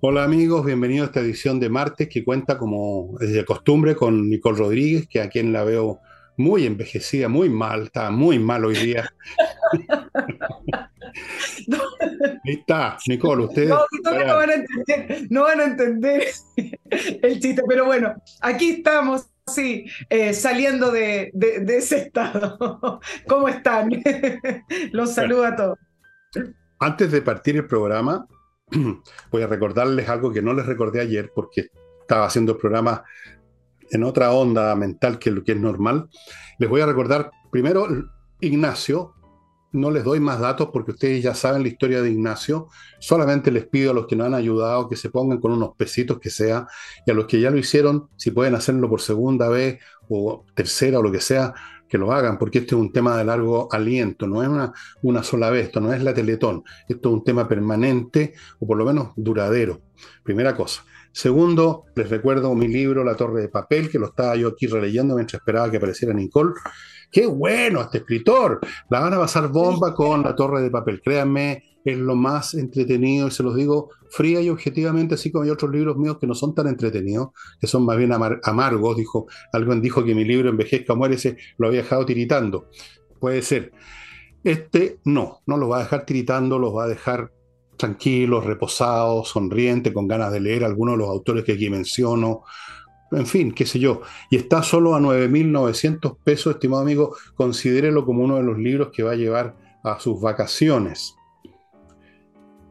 Hola amigos, bienvenidos a esta edición de martes que cuenta como es de costumbre con Nicole Rodríguez, que a quien la veo muy envejecida, muy mal, está muy mal hoy día. Ahí está, Nicole, ustedes. No, no van, a entender, no van a entender el chiste, pero bueno, aquí estamos, sí, eh, saliendo de, de, ese estado. ¿Cómo están? Los saludo a todos. Antes de partir el programa, voy a recordarles algo que no les recordé ayer porque estaba haciendo el programa en otra onda mental que lo que es normal. Les voy a recordar primero Ignacio. No les doy más datos porque ustedes ya saben la historia de Ignacio. Solamente les pido a los que nos han ayudado que se pongan con unos pesitos que sea y a los que ya lo hicieron, si pueden hacerlo por segunda vez o tercera o lo que sea, que lo hagan, porque este es un tema de largo aliento, no es una, una sola vez, esto no es la Teletón, esto es un tema permanente o por lo menos duradero. Primera cosa. Segundo, les recuerdo mi libro La Torre de Papel, que lo estaba yo aquí releyendo mientras esperaba que apareciera Nicole. ¡Qué bueno este escritor! La van a pasar bomba con La Torre de Papel, créanme, es lo más entretenido y se los digo fría y objetivamente, así como hay otros libros míos que no son tan entretenidos, que son más bien amargos. Dijo, alguien dijo que mi libro Envejezca o ese lo había dejado tiritando. Puede ser. Este no, no lo va a dejar tiritando, los va a dejar tranquilos, reposados, sonrientes, con ganas de leer algunos de los autores que aquí menciono. En fin, qué sé yo. Y está solo a 9.900 pesos, estimado amigo. Considérelo como uno de los libros que va a llevar a sus vacaciones.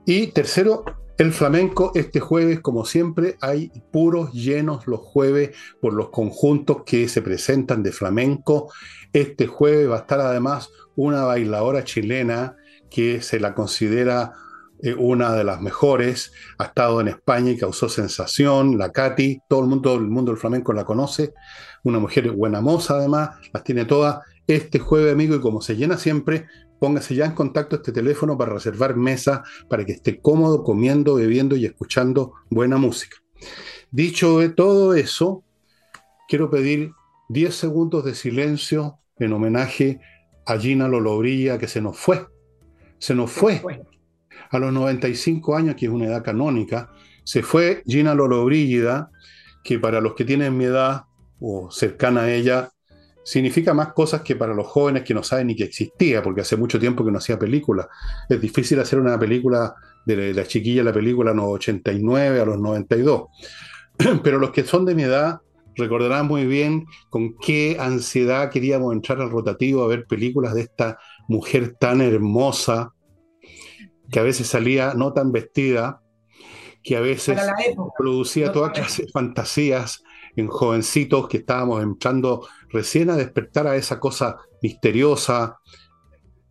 Y tercero, el flamenco este jueves, como siempre, hay puros llenos los jueves por los conjuntos que se presentan de flamenco. Este jueves va a estar además una bailadora chilena que se la considera eh, una de las mejores, ha estado en España y causó sensación, la Katy, todo el mundo, el mundo del flamenco la conoce, una mujer buena moza además, las tiene todas. Este jueves, amigo, y como se llena siempre, póngase ya en contacto este teléfono para reservar mesa, para que esté cómodo comiendo, bebiendo y escuchando buena música. Dicho todo eso, quiero pedir 10 segundos de silencio en homenaje a Gina Lolobrilla, que se nos fue. Se nos fue. A los 95 años, que es una edad canónica, se fue Gina Lollobrigida, que para los que tienen mi edad o cercana a ella, significa más cosas que para los jóvenes que no saben ni que existía, porque hace mucho tiempo que no hacía película. Es difícil hacer una película de la chiquilla, la película a los 89 a los 92. Pero los que son de mi edad recordarán muy bien con qué ansiedad queríamos entrar al rotativo a ver películas de esta mujer tan hermosa, que a veces salía no tan vestida, que a veces producía toda clase de fantasías en jovencitos que estábamos entrando recién a despertar a esa cosa misteriosa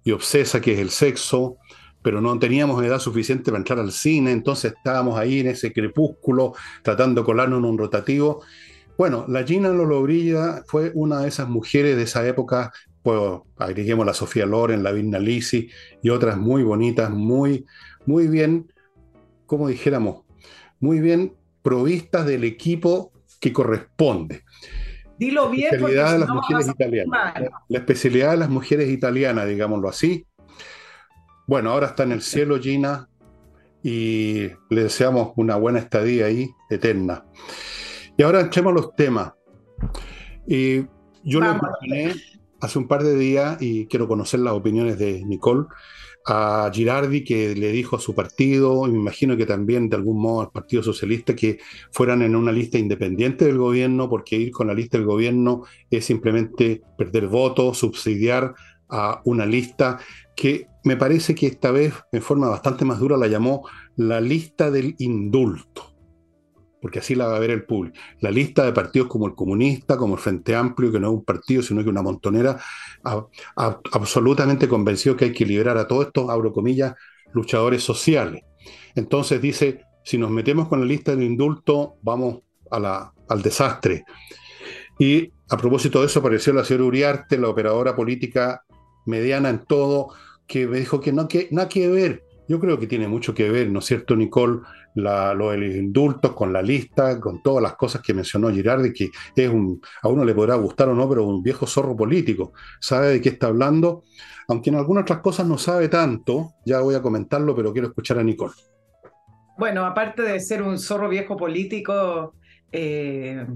y obsesa que es el sexo, pero no teníamos edad suficiente para entrar al cine, entonces estábamos ahí en ese crepúsculo tratando de colarnos en un rotativo. Bueno, la Gina Lollobrigida fue una de esas mujeres de esa época, pues agreguemos la Sofía Loren, la Virna Lisi y otras muy bonitas, muy, muy bien, como dijéramos, muy bien provistas del equipo que corresponde. Dilo bien. La especialidad de las mujeres italianas. La especialidad de las mujeres italianas, digámoslo así. Bueno, ahora está en el cielo Gina y le deseamos una buena estadía ahí, eterna. Y ahora entremos a los temas. Y yo lo mencioné hace un par de días y quiero conocer las opiniones de Nicole a Girardi que le dijo a su partido, y me imagino que también de algún modo al Partido Socialista, que fueran en una lista independiente del gobierno, porque ir con la lista del gobierno es simplemente perder votos, subsidiar a una lista que me parece que esta vez, en forma bastante más dura, la llamó la lista del indulto porque así la va a ver el público. La lista de partidos como el Comunista, como el Frente Amplio, que no es un partido, sino que una montonera, absolutamente convencido que hay que liberar a todos estos, abro comillas, luchadores sociales. Entonces dice, si nos metemos con la lista del indulto, vamos al desastre. Y a propósito de eso apareció la señora Uriarte, la operadora política mediana en todo, que me dijo que no que nada que ver. Yo creo que tiene mucho que ver, ¿no es cierto, Nicole? La, los indultos, con la lista, con todas las cosas que mencionó Girardi, que es un, a uno le podrá gustar o no, pero un viejo zorro político, sabe de qué está hablando, aunque en algunas otras cosas no sabe tanto, ya voy a comentarlo, pero quiero escuchar a Nicole. Bueno, aparte de ser un zorro viejo político, eh,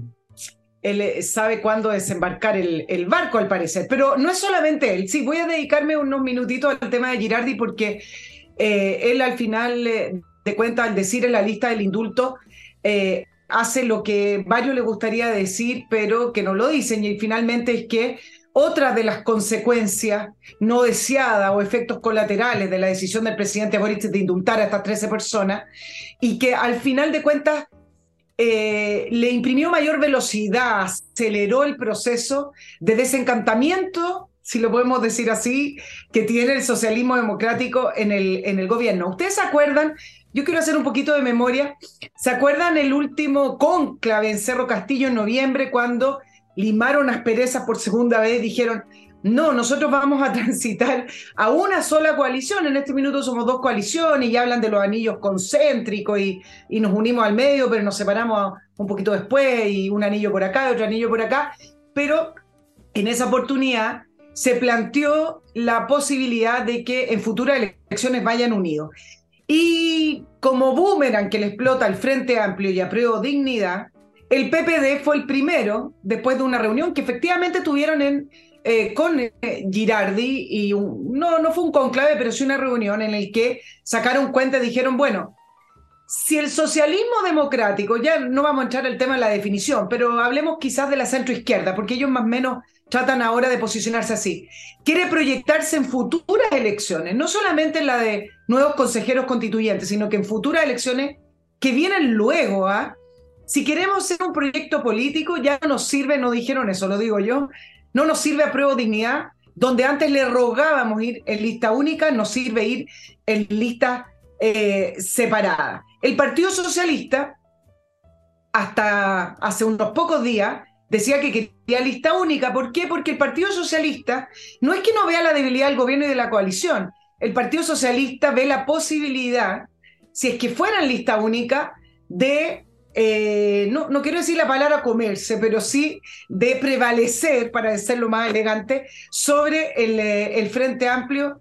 él eh, sabe cuándo desembarcar el, barco, al parecer. Pero no es solamente él. Sí, voy a dedicarme unos minutitos al tema de Girardi porque eh, él al final de cuentas, al decir en la lista del indulto, hace lo que varios le gustaría decir, pero que no lo dicen. Y finalmente es que otra de las consecuencias no deseadas o efectos colaterales de la decisión del presidente Boric de indultar a estas 13 personas y que al final de cuentas eh, le imprimió mayor velocidad, aceleró el proceso de desencantamiento, si lo podemos decir así, que tiene el socialismo democrático en el, en el gobierno. ¿Ustedes se acuerdan? Yo quiero hacer un poquito de memoria. ¿Se acuerdan el último conclave en Cerro Castillo en noviembre cuando limaron asperezas por segunda vez, dijeron, no, nosotros vamos a transitar a una sola coalición. En este minuto somos dos coaliciones y hablan de los anillos concéntricos y, y, nos unimos al medio, pero nos separamos un poquito después y un anillo por acá otro anillo por acá. Pero en esa oportunidad se planteó la posibilidad de que en futuras elecciones vayan unidos. Y como boomerang que le explota al Frente Amplio y apruebo dignidad, el PPD fue el primero, después de una reunión que efectivamente tuvieron eh, con eh, Girardi, y no, no fue un conclave, pero sí una reunión en la que sacaron cuenta y dijeron, bueno, si el socialismo democrático, ya no vamos a entrar el tema en la definición, pero hablemos quizás de la centroizquierda, porque ellos más o menos tratan ahora de posicionarse así, quiere proyectarse en futuras elecciones, no solamente en la de nuevos consejeros constituyentes, sino que en futuras elecciones que vienen luego, ¿ah? Si queremos ser un proyecto político, ya no nos sirve, no dijeron eso, lo digo yo, no nos sirve a prueba de dignidad, donde antes le rogábamos ir en lista única, nos sirve ir en lista eh, separada. El Partido Socialista, hasta hace unos pocos días, decía que quería lista única. ¿Por qué? Porque el Partido Socialista no es que no vea la debilidad del gobierno y de la coalición. El Partido Socialista ve la posibilidad, si es que fuera en lista única, de eh, no, no quiero decir la palabra comerse, pero sí de prevalecer, para decirlo más elegante, sobre el, eh, el Frente Amplio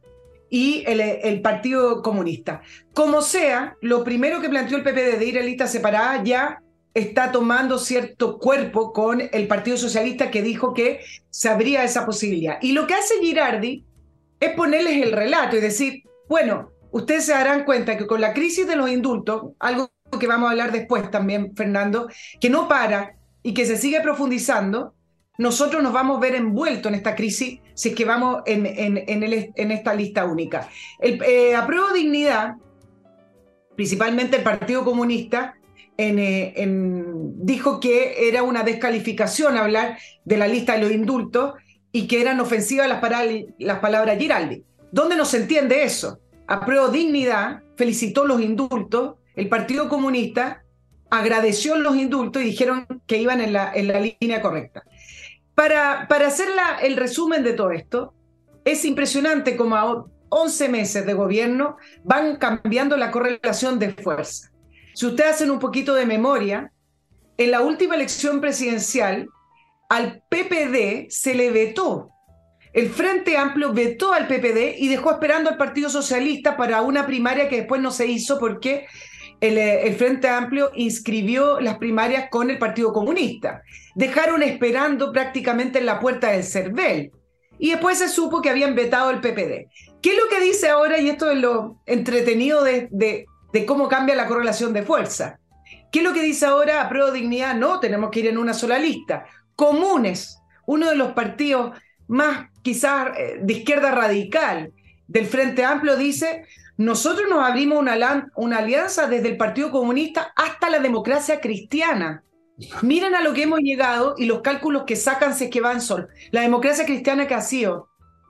y el, el, Partido Comunista. Como sea, lo primero que planteó el PPD de ir a lista separada ya está tomando cierto cuerpo con el Partido Socialista que dijo que se abría esa posibilidad. Y lo que hace Girardi es ponerles el relato y decir, bueno, ustedes se darán cuenta que con la crisis de los indultos, algo que vamos a hablar después también, Fernando, que no para y que se sigue profundizando, nosotros nos vamos a ver envueltos en esta crisis si es que vamos en, en, esta lista única. El eh, apruebo dignidad, principalmente el Partido Comunista, eh, dijo que era una descalificación hablar de la lista de los indultos y que eran ofensivas las, las palabras Giraldi. ¿Dónde no se entiende eso? Apruebo dignidad, felicitó los indultos el Partido Comunista agradeció los indultos y dijeron que iban en la, línea correcta. Para, hacer el resumen de todo esto, es impresionante cómo a 11 meses de gobierno van cambiando la correlación de fuerza. Si ustedes hacen un poquito de memoria, en la última elección presidencial, al PPD se le vetó. El Frente Amplio vetó al PPD y dejó esperando al Partido Socialista para una primaria que después no se hizo porque eh, el, Frente Amplio inscribió las primarias con el Partido Comunista. Dejaron esperando prácticamente en la puerta del CERVEL. Y después se supo que habían vetado el PPD. ¿Qué es lo que dice ahora? Y esto es lo entretenido de, de, cómo cambia la correlación de fuerza. ¿Qué es lo que dice ahora a Pro Dignidad? No, tenemos que ir en una sola lista. Comunes, uno de los partidos más quizás eh, de izquierda radical del Frente Amplio, dice, nosotros nos abrimos una, una alianza desde el Partido Comunista hasta la democracia cristiana. Miren a lo que hemos llegado y los cálculos que sacan si es que van sol. La democracia cristiana que ha sido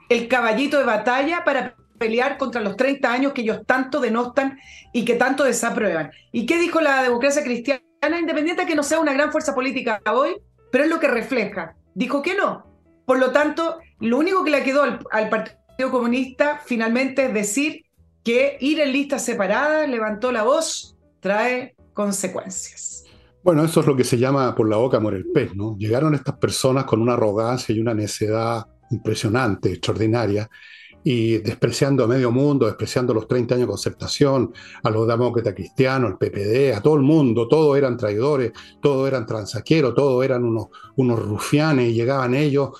el caballito de batalla para pelear contra los 30 años que ellos tanto denostan y que tanto desaprueban. ¿Y qué dijo la democracia cristiana? Independiente de que no sea una gran fuerza política hoy, pero es lo que refleja. Dijo que no. Por lo tanto, lo único que le quedó al, al Partido Comunista finalmente es decir que ir en listas separadas, levantó la voz, trae consecuencias. Bueno, eso es lo que se llama por la boca el pez, ¿no? Llegaron estas personas con una arrogancia y una necedad impresionante, extraordinaria, y despreciando a medio mundo, despreciando los 30 años de concertación, a los demócratas cristianos, el PPD, a todo el mundo, todos eran traidores, todos eran transaqueros, todos eran unos, unos rufianes y llegaban ellos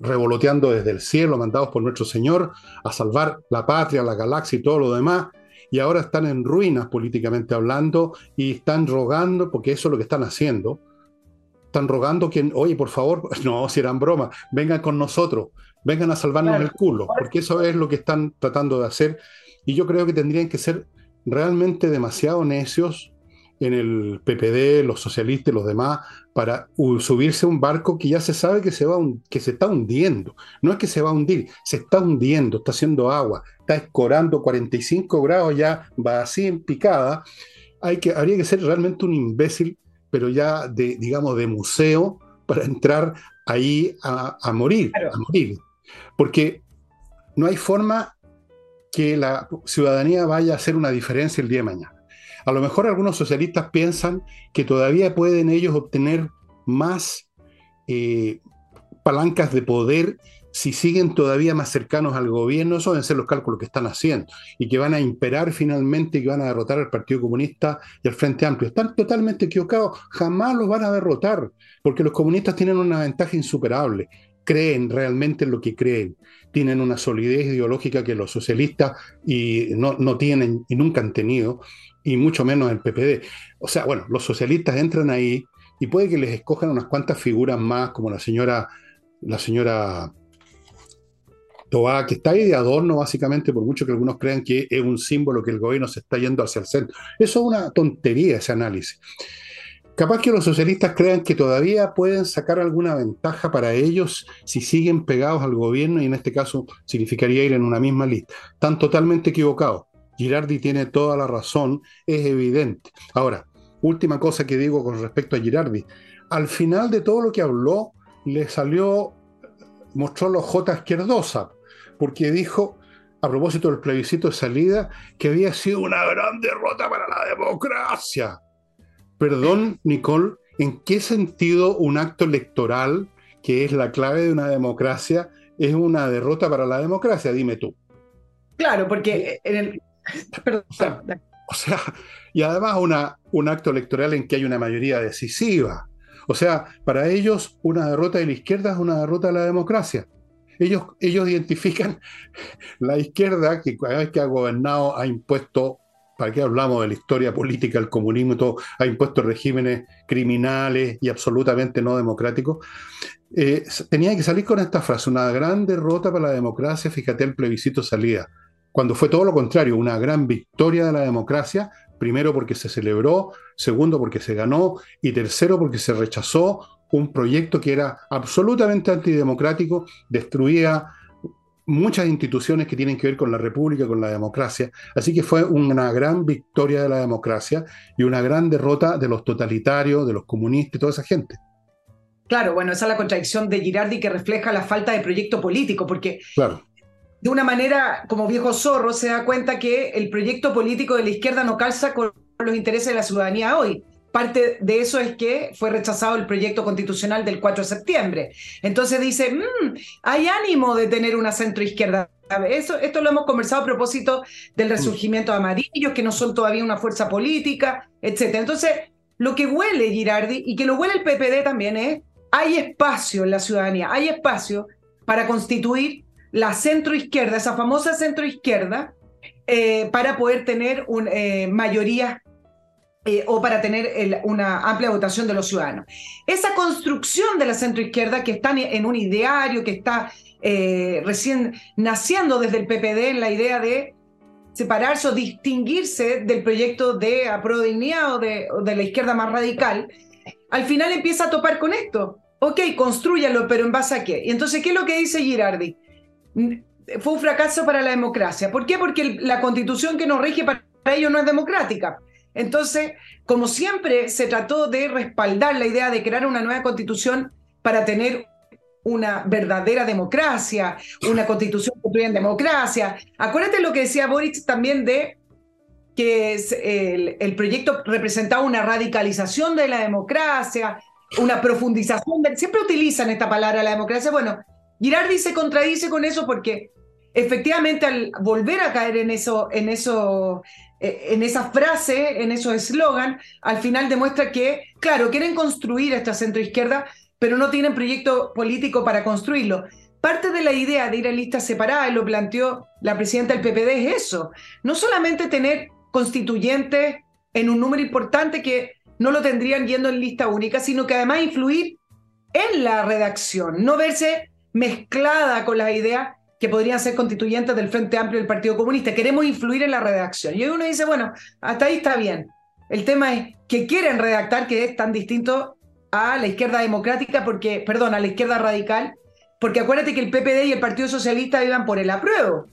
revoloteando desde el cielo, mandados por nuestro Señor, a salvar la patria, la galaxia y todo lo demás, y ahora están en ruinas políticamente hablando y están rogando, porque eso es lo que están haciendo, están rogando que, oye, por favor, no, si eran bromas, vengan con nosotros, vengan a salvarnos el culo, porque eso es lo que están tratando de hacer. Y yo creo que tendrían que ser realmente demasiado necios en el PPD, los socialistas y los demás, para subirse a un barco que ya se sabe que se, va que se está hundiendo. No es que se va a hundir, se está hundiendo, está haciendo agua, está escorando 45 grados ya, va así en picada. Hay que, habría que ser realmente un imbécil, pero ya de, digamos, de museo, para entrar ahí a, morir, a morir. Porque no hay forma que la ciudadanía vaya a hacer una diferencia el día de mañana. A lo mejor algunos socialistas piensan que todavía pueden ellos obtener más eh, palancas de poder si siguen todavía más cercanos al gobierno, esos deben ser los cálculos que están haciendo, y que van a imperar finalmente y que van a derrotar al Partido Comunista y al Frente Amplio. Están totalmente equivocados, jamás los van a derrotar, porque los comunistas tienen una ventaja insuperable, creen realmente en lo que creen, tienen una solidez ideológica que los socialistas y no, no tienen y nunca han tenido, y mucho menos el PPD. O sea, bueno, los socialistas entran ahí y puede que les escojan unas cuantas figuras más, como la señora, la señora Tobá, que está ahí de adorno básicamente, por mucho que algunos crean que es un símbolo que el gobierno se está yendo hacia el centro. Eso es una tontería ese análisis. Capaz que los socialistas crean que todavía pueden sacar alguna ventaja para ellos si siguen pegados al gobierno y en este caso significaría ir en una misma lista. Están totalmente equivocados. Girardi tiene toda la razón, es evidente. Ahora, última cosa que digo con respecto a Girardi. Al final de todo lo que habló, le salió, mostró los J izquierdosa, porque dijo, a propósito del plebiscito de salida, que había sido una gran derrota para la democracia. Perdón, Nicole, ¿en qué sentido un acto electoral, que es la clave de una democracia, es una derrota para la democracia? Dime tú. Claro, porque en el, o, sea, y además una, un acto electoral en que hay una mayoría decisiva. O sea, para ellos una derrota de la izquierda es una derrota de la democracia. Ellos, ellos identifican la izquierda que cada vez que ha gobernado ha impuesto, ¿para qué hablamos de la historia política, el comunismo y todo? Ha impuesto regímenes criminales y absolutamente no democráticos. Eh, tenía que salir con esta frase, una gran derrota para la democracia, fíjate el plebiscito salida cuando fue todo lo contrario, una gran victoria de la democracia, primero porque se celebró, segundo porque se ganó y tercero porque se rechazó un proyecto que era absolutamente antidemocrático, destruía muchas instituciones que tienen que ver con la república, con la democracia. Así que fue una gran victoria de la democracia y una gran derrota de los totalitarios, de los comunistas y toda esa gente. Claro, bueno, esa es la contradicción de Girardi que refleja la falta de proyecto político, porque claro de una manera, como viejo zorro, se da cuenta que el proyecto político de la izquierda no calza con los intereses de la ciudadanía hoy. Parte de eso es que fue rechazado el proyecto constitucional del 4 de septiembre. Entonces dice, mm, hay ánimo de tener una centroizquierda. Eso, esto lo hemos conversado a propósito del mm. resurgimiento de amarillos, que no son todavía una fuerza política, etc. Entonces, lo que huele Girardi y que lo huele el PPD también es, hay espacio en la ciudadanía, hay espacio para constituir la centroizquierda, esa famosa centroizquierda, eh, para poder tener un, eh, mayoría eh, o para tener una amplia votación de los ciudadanos. Esa construcción de la centroizquierda que está en un ideario, que está recién naciendo desde el PPD en la idea de separarse o distinguirse del proyecto de Dignidad o de, o de la izquierda más radical, al final empieza a topar con esto. Ok, construyalo, pero ¿en base a qué? Y entonces, ¿qué es lo que dice Girardi? fue un fracaso para la democracia. ¿Por qué? Porque la constitución que nos rige para ellos no es democrática. Entonces, como siempre, se trató de respaldar la idea de crear una nueva constitución para tener una verdadera democracia, una constitución construida en democracia. Acuérdate lo que decía Boric también de que el, proyecto representaba una radicalización de la democracia, una profundización, siempre utilizan esta palabra la democracia. Bueno, Girardi se contradice con eso porque efectivamente al volver a caer en eso, en eso, eh, en esa frase, en esos eslogan, al final demuestra que, claro, quieren construir esta centroizquierda, pero no tienen proyecto político para construirlo. Parte de la idea de ir a listas separadas, y lo planteó la presidenta del PPD, es eso. No solamente tener constituyentes en un número importante que no lo tendrían yendo en lista única, sino que además influir en la redacción, no verse mezclada con las ideas que podrían ser constituyentes del Frente Amplio del Partido Comunista. Queremos influir en la redacción. Y uno dice, bueno, hasta ahí está bien. El tema es que quieren redactar, que es tan distinto a la izquierda democrática, porque, perdón, a la izquierda radical, porque acuérdate que el PPD y el Partido Socialista iban por el apruebo.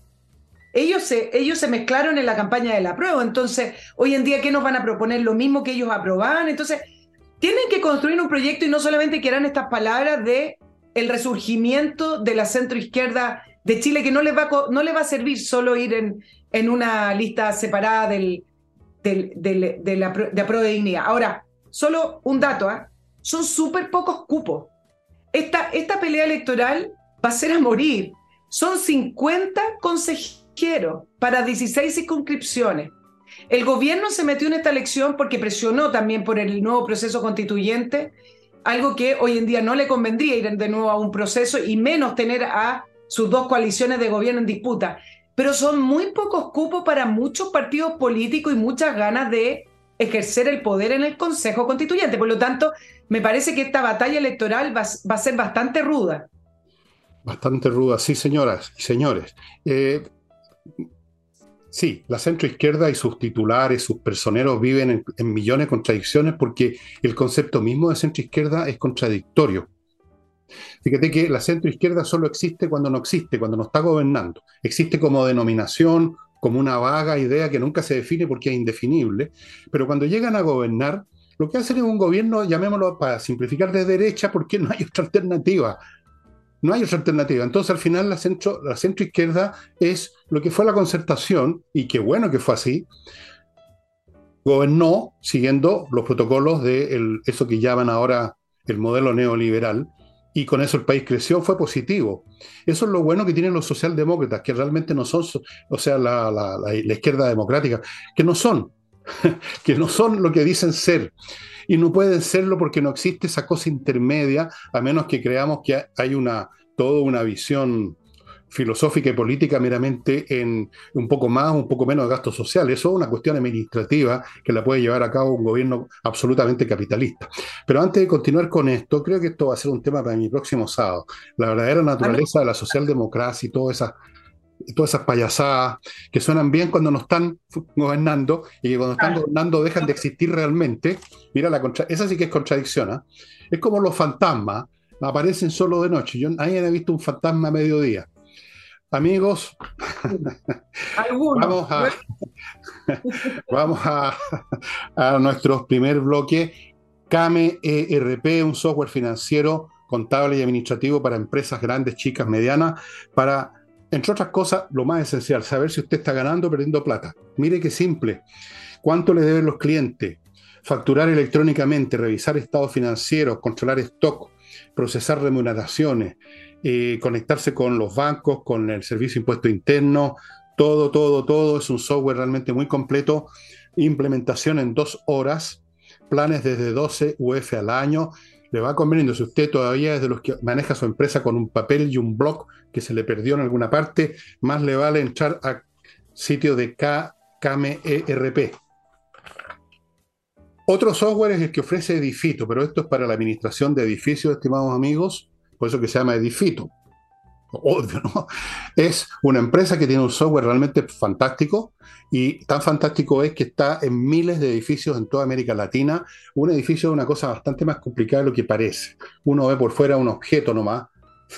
Ellos se, ellos se mezclaron en la campaña del apruebo. Entonces, hoy en día, ¿qué nos van a proponer? Lo mismo que ellos aprobaban. Entonces, tienen que construir un proyecto y no solamente quieran estas palabras de el resurgimiento de la centroizquierda de Chile, que no les va, no va a servir solo ir en, en una lista separada del, del, de, la, de de dignidad. Ahora, solo un dato, ¿ah? son súper pocos cupos. Esta, esta pelea electoral va a ser a morir. Son 50 consejeros para 16 circunscripciones. El gobierno se metió en esta elección porque presionó también por el nuevo proceso constituyente, algo que hoy en día no le convendría ir de nuevo a un proceso y menos tener a sus dos coaliciones de gobierno en disputa. Pero son muy pocos cupos para muchos partidos políticos y muchas ganas de ejercer el poder en el Consejo Constituyente. Por lo tanto, me parece que esta batalla electoral va, a ser bastante ruda. Bastante ruda, sí, señoras y señores. Eh, sí, la centroizquierda y sus titulares, sus personeros viven en, en, millones de contradicciones porque el concepto mismo de centroizquierda es contradictorio. Fíjate que la centroizquierda solo existe cuando no existe, cuando no está gobernando. Existe como denominación, como una vaga idea que nunca se define porque es indefinible, pero cuando llegan a gobernar, lo que hacen es un gobierno, llamémoslo para simplificar de derecha, porque no hay otra alternativa. No hay otra alternativa. Entonces, al final, la centro, la centro izquierda es lo que fue la concertación, y qué bueno que fue así, gobernó siguiendo los protocolos de eso que llaman ahora el modelo neoliberal, y con eso el país creció, fue positivo. Eso es lo bueno que tienen los socialdemócratas, que realmente no son, o sea, la, la, izquierda democrática, que no son, que no son lo que dicen ser. Y no pueden serlo porque no existe esa cosa intermedia, a menos que creamos que hay una, toda una visión filosófica y política meramente en un poco más, un poco menos de gasto social. Eso es una cuestión administrativa que la puede llevar a cabo un gobierno absolutamente capitalista. Pero antes de continuar con esto, creo que esto va a ser un tema para mi próximo sábado. La verdadera naturaleza de la socialdemocracia y todas esas todas esas payasadas que suenan bien cuando no están gobernando y que cuando están gobernando dejan de existir realmente. Mira, la contra esa sí que es contradicción. ¿eh? Es como los fantasmas, aparecen solo de noche. Yo nadie ha visto un fantasma a mediodía. Amigos, vamos, a, vamos a, nuestro primer bloque. CAME ERP, un software financiero, contable y administrativo para empresas grandes, chicas, medianas, para, entre otras cosas, lo más esencial, saber si usted está ganando o perdiendo plata. Mire qué simple. ¿Cuánto le deben los clientes? Facturar electrónicamente, revisar estados financieros, controlar stock, procesar remuneraciones, eh, conectarse con los bancos, con el servicio impuesto interno, todo, todo, todo. Es un software realmente muy completo. Implementación en dos horas, planes desde 12 UF al año. Le va conveniendo, si usted todavía es de los que maneja su empresa con un papel y un blog que se le perdió en alguna parte, más le vale entrar a sitio de KMERP. Otro software es el que ofrece Edifito, pero esto es para la administración de edificios, estimados amigos por eso que se llama Edifito. Obvio, ¿no? Es una empresa que tiene un software realmente fantástico y tan fantástico es que está en miles de edificios en toda América Latina. Un edificio es una cosa bastante más complicada de lo que parece. Uno ve por fuera un objeto nomás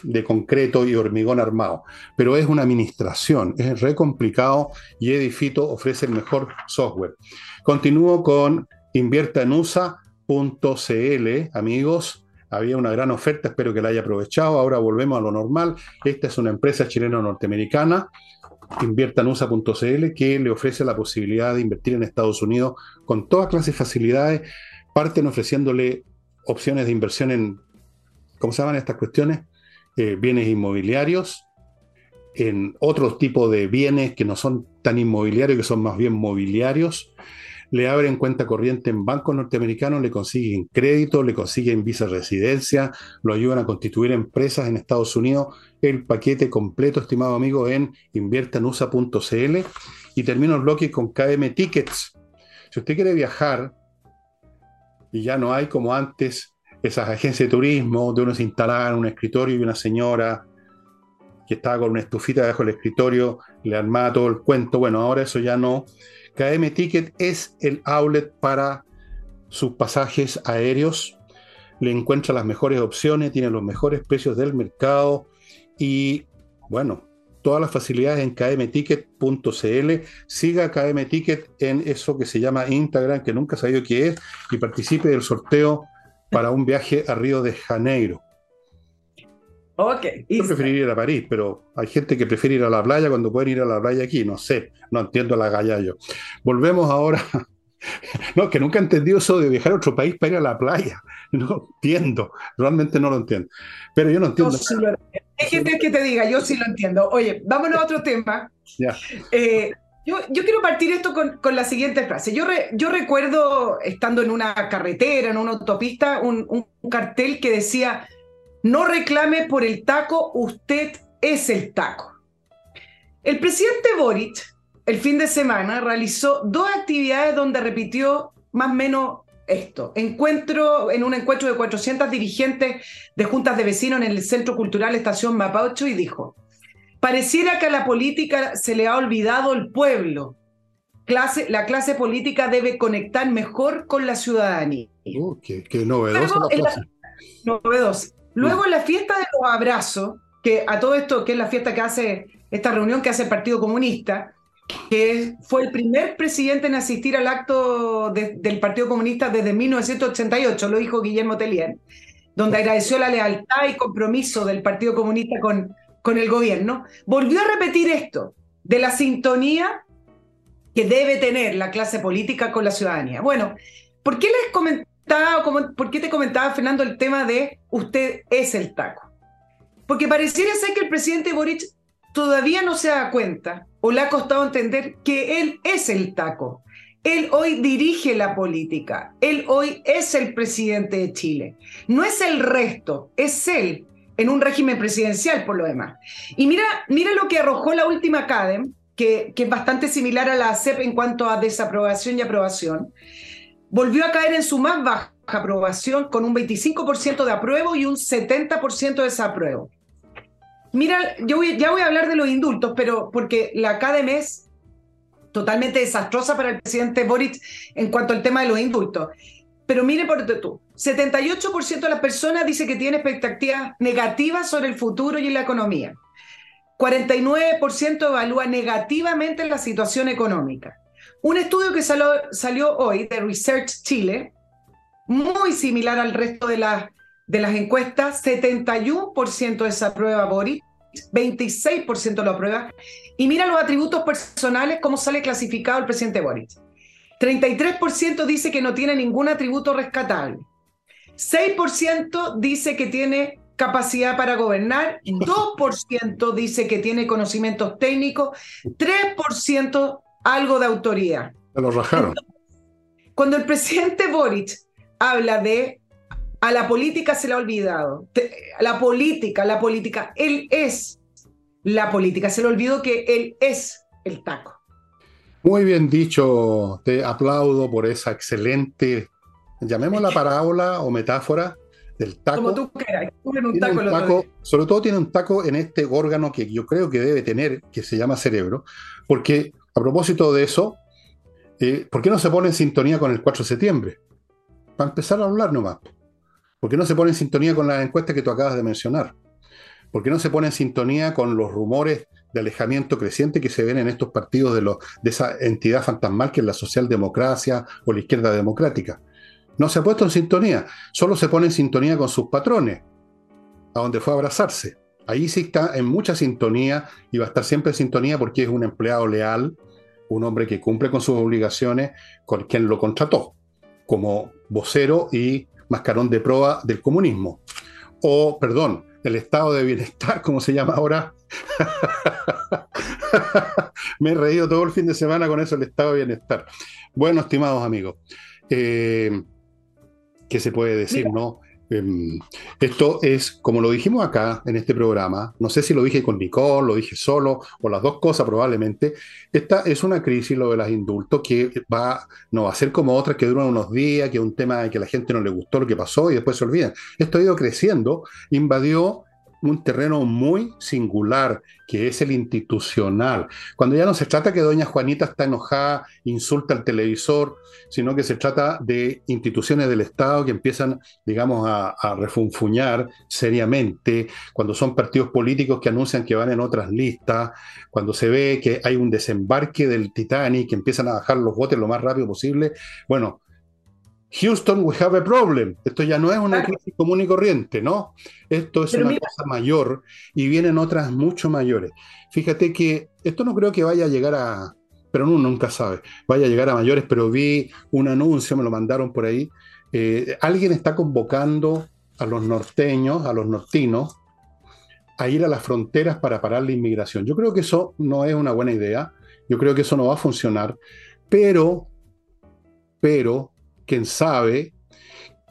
de concreto y hormigón armado, pero es una administración, es re complicado y Edifito ofrece el mejor software. Continúo con inviertaenusa.cl, amigos había una gran oferta, espero que la haya aprovechado. Ahora volvemos a lo normal. Esta es una empresa chileno-norteamericana, inviertanusa.cl, que le ofrece la posibilidad de invertir en Estados Unidos con toda clase de facilidades. Parten ofreciéndole opciones de inversión en, ¿cómo se llaman estas cuestiones? Eh, bienes inmobiliarios, en otro tipo de bienes que no son tan inmobiliarios, que son más bien mobiliarios, le abren cuenta corriente en bancos norteamericanos, le consiguen crédito, le consiguen visa residencia, lo ayudan a constituir empresas en Estados Unidos. El paquete completo, estimado amigo, en inviertanusa.cl. Y termino el bloque con KM Tickets. Si usted quiere viajar y ya no hay como antes esas agencias de turismo donde uno se instalaba en un escritorio y una señora que estaba con una estufita debajo del escritorio, le armaba todo el cuento. Bueno, ahora eso ya no. KM Ticket es el outlet para sus pasajes aéreos. Le encuentra las mejores opciones, tiene los mejores precios del mercado y, bueno, todas las facilidades en kmticket.cl. Siga KM Ticket en eso que se llama Instagram, que nunca sabido qué es, y participe del sorteo para un viaje a Río de Janeiro. Ok. Yo preferiría ir a París, pero hay gente que prefiere ir a la playa cuando pueden ir a la playa aquí. No sé, no entiendo la gallallo. Volvemos ahora. No, que nunca he entendido eso de viajar a otro país para ir a la playa. No entiendo, realmente no lo entiendo. Pero yo no entiendo. Déjeme que te diga, yo sí lo entiendo. Oye, vámonos a otro tema. Ya. Eh, yo, yo, quiero partir esto con, con la siguiente frase. Yo, re, yo recuerdo, estando en una carretera, en una autopista, un, un cartel que decía no reclame por el taco, usted es el taco. El presidente Boric, el fin de semana, realizó dos actividades donde repitió más o menos esto. Encuentro, en un encuentro de 400 dirigentes de juntas de vecinos en el Centro Cultural Estación Mapacho y dijo, pareciera que a la política se le ha olvidado el pueblo. Clase, la clase política debe conectar mejor con la ciudadanía. Uh, qué, qué novedosa la frase. Novedosa. Luego la fiesta de los abrazos, que a todo esto, que es la fiesta que hace, esta reunión que hace el Partido Comunista, que fue el primer presidente en asistir al acto del Partido Comunista desde 1988, lo dijo Guillermo Tellier, donde agradeció la lealtad y compromiso del Partido Comunista con, con el gobierno, volvió a repetir esto, de la sintonía que debe tener la clase política con la ciudadanía. Bueno, ¿por qué les ¿por qué te comentaba, Fernando, el tema de usted es el taco? Porque pareciera ser que el presidente Boric todavía no se da cuenta o le ha costado entender que él es el taco. Él hoy dirige la política. Él hoy es el presidente de Chile. No es el resto, es él en un régimen presidencial por lo demás. Y mira, mira lo que arrojó la última CADEM, que, que es bastante similar a la CEP en cuanto a desaprobación y aprobación volvió a caer en su más baja aprobación con un 25% de apruebo y un 70% de desapruebo. Mira, yo ya voy a hablar de los indultos, pero porque la academia es totalmente desastrosa para el presidente Boric en cuanto al tema de los indultos. Pero mire por tú, 78% de las personas dice que tiene expectativas negativas sobre el futuro y la economía. 49% evalúa negativamente la situación económica. Un estudio que salió, hoy de Research Chile, muy similar al resto de, de las encuestas, 71% desaprueba Boric, 26% lo aprueba. Y mira los atributos personales, cómo sale clasificado el presidente Boric. 33% dice que no tiene ningún atributo rescatable. 6% dice que tiene capacidad para gobernar, 2% dice que tiene conocimientos técnicos, 3% algo de autoridad. Se lo rajaron. cuando el presidente Boric habla de a la política se le ha olvidado, la política, la política, él es la política, se le olvidó que él es el taco. Muy bien dicho, te aplaudo por esa excelente, llamémosla parábola o metáfora del taco. Como tú quieras, un taco, un taco sobre todo tiene un taco en este órgano que yo creo que debe tener, que se llama cerebro, porque a propósito de eso, eh, ¿por qué no se pone en sintonía con el 4 de septiembre? Para empezar a hablar nomás. ¿Por qué no se pone en sintonía con las encuestas que tú acabas de mencionar? ¿Por qué no se pone en sintonía con los rumores de alejamiento creciente que se ven en estos partidos de, de esa entidad fantasmal que es la socialdemocracia o la izquierda democrática? No se ha puesto en sintonía, solo se pone en sintonía con sus patrones, a donde fue a abrazarse. Ahí sí está en mucha sintonía y va a estar siempre en sintonía porque es un empleado leal, un hombre que cumple con sus obligaciones con quien lo contrató, como vocero y mascarón de proa del comunismo. O, perdón, el estado de bienestar, como se llama ahora, Me he reído todo el fin de semana con eso, el estado de bienestar. Bueno, estimados amigos, eh, ¿qué se puede decir, no? Em, esto es, como lo dijimos acá en este programa, no sé si lo dije con Nicole, lo dije solo, o las dos cosas probablemente, esta es una crisis, lo de los indultos, que va, no va a ser como otras que duran unos días, que es un tema que a la gente no le gustó lo que pasó y después se olvidan. Esto ha ido creciendo, invadió un terreno muy singular, que es el institucional. Cuando ya no se trata que doña Juanita está enojada, insulta al televisor, sino que se trata de instituciones del Estado que empiezan, digamos, a, refunfuñar seriamente, cuando son partidos políticos que anuncian que van en otras listas, cuando se ve que hay un desembarque del Titanic, que empiezan a bajar los botes lo más rápido posible. Bueno, Houston, we have a problem. Esto ya no es una crisis común y corriente, ¿no? Esto es una cosa mayor y vienen otras mucho mayores. Fíjate que esto no creo que vaya a llegar a, pero uno nunca sabe, vaya a llegar a mayores, pero vi un anuncio, me lo mandaron por ahí. Eh, alguien está convocando a los norteños, a los nortinos, a ir a las fronteras para parar la inmigración. Yo creo que eso no es una buena idea, yo creo que eso no va a funcionar, pero, pero quién sabe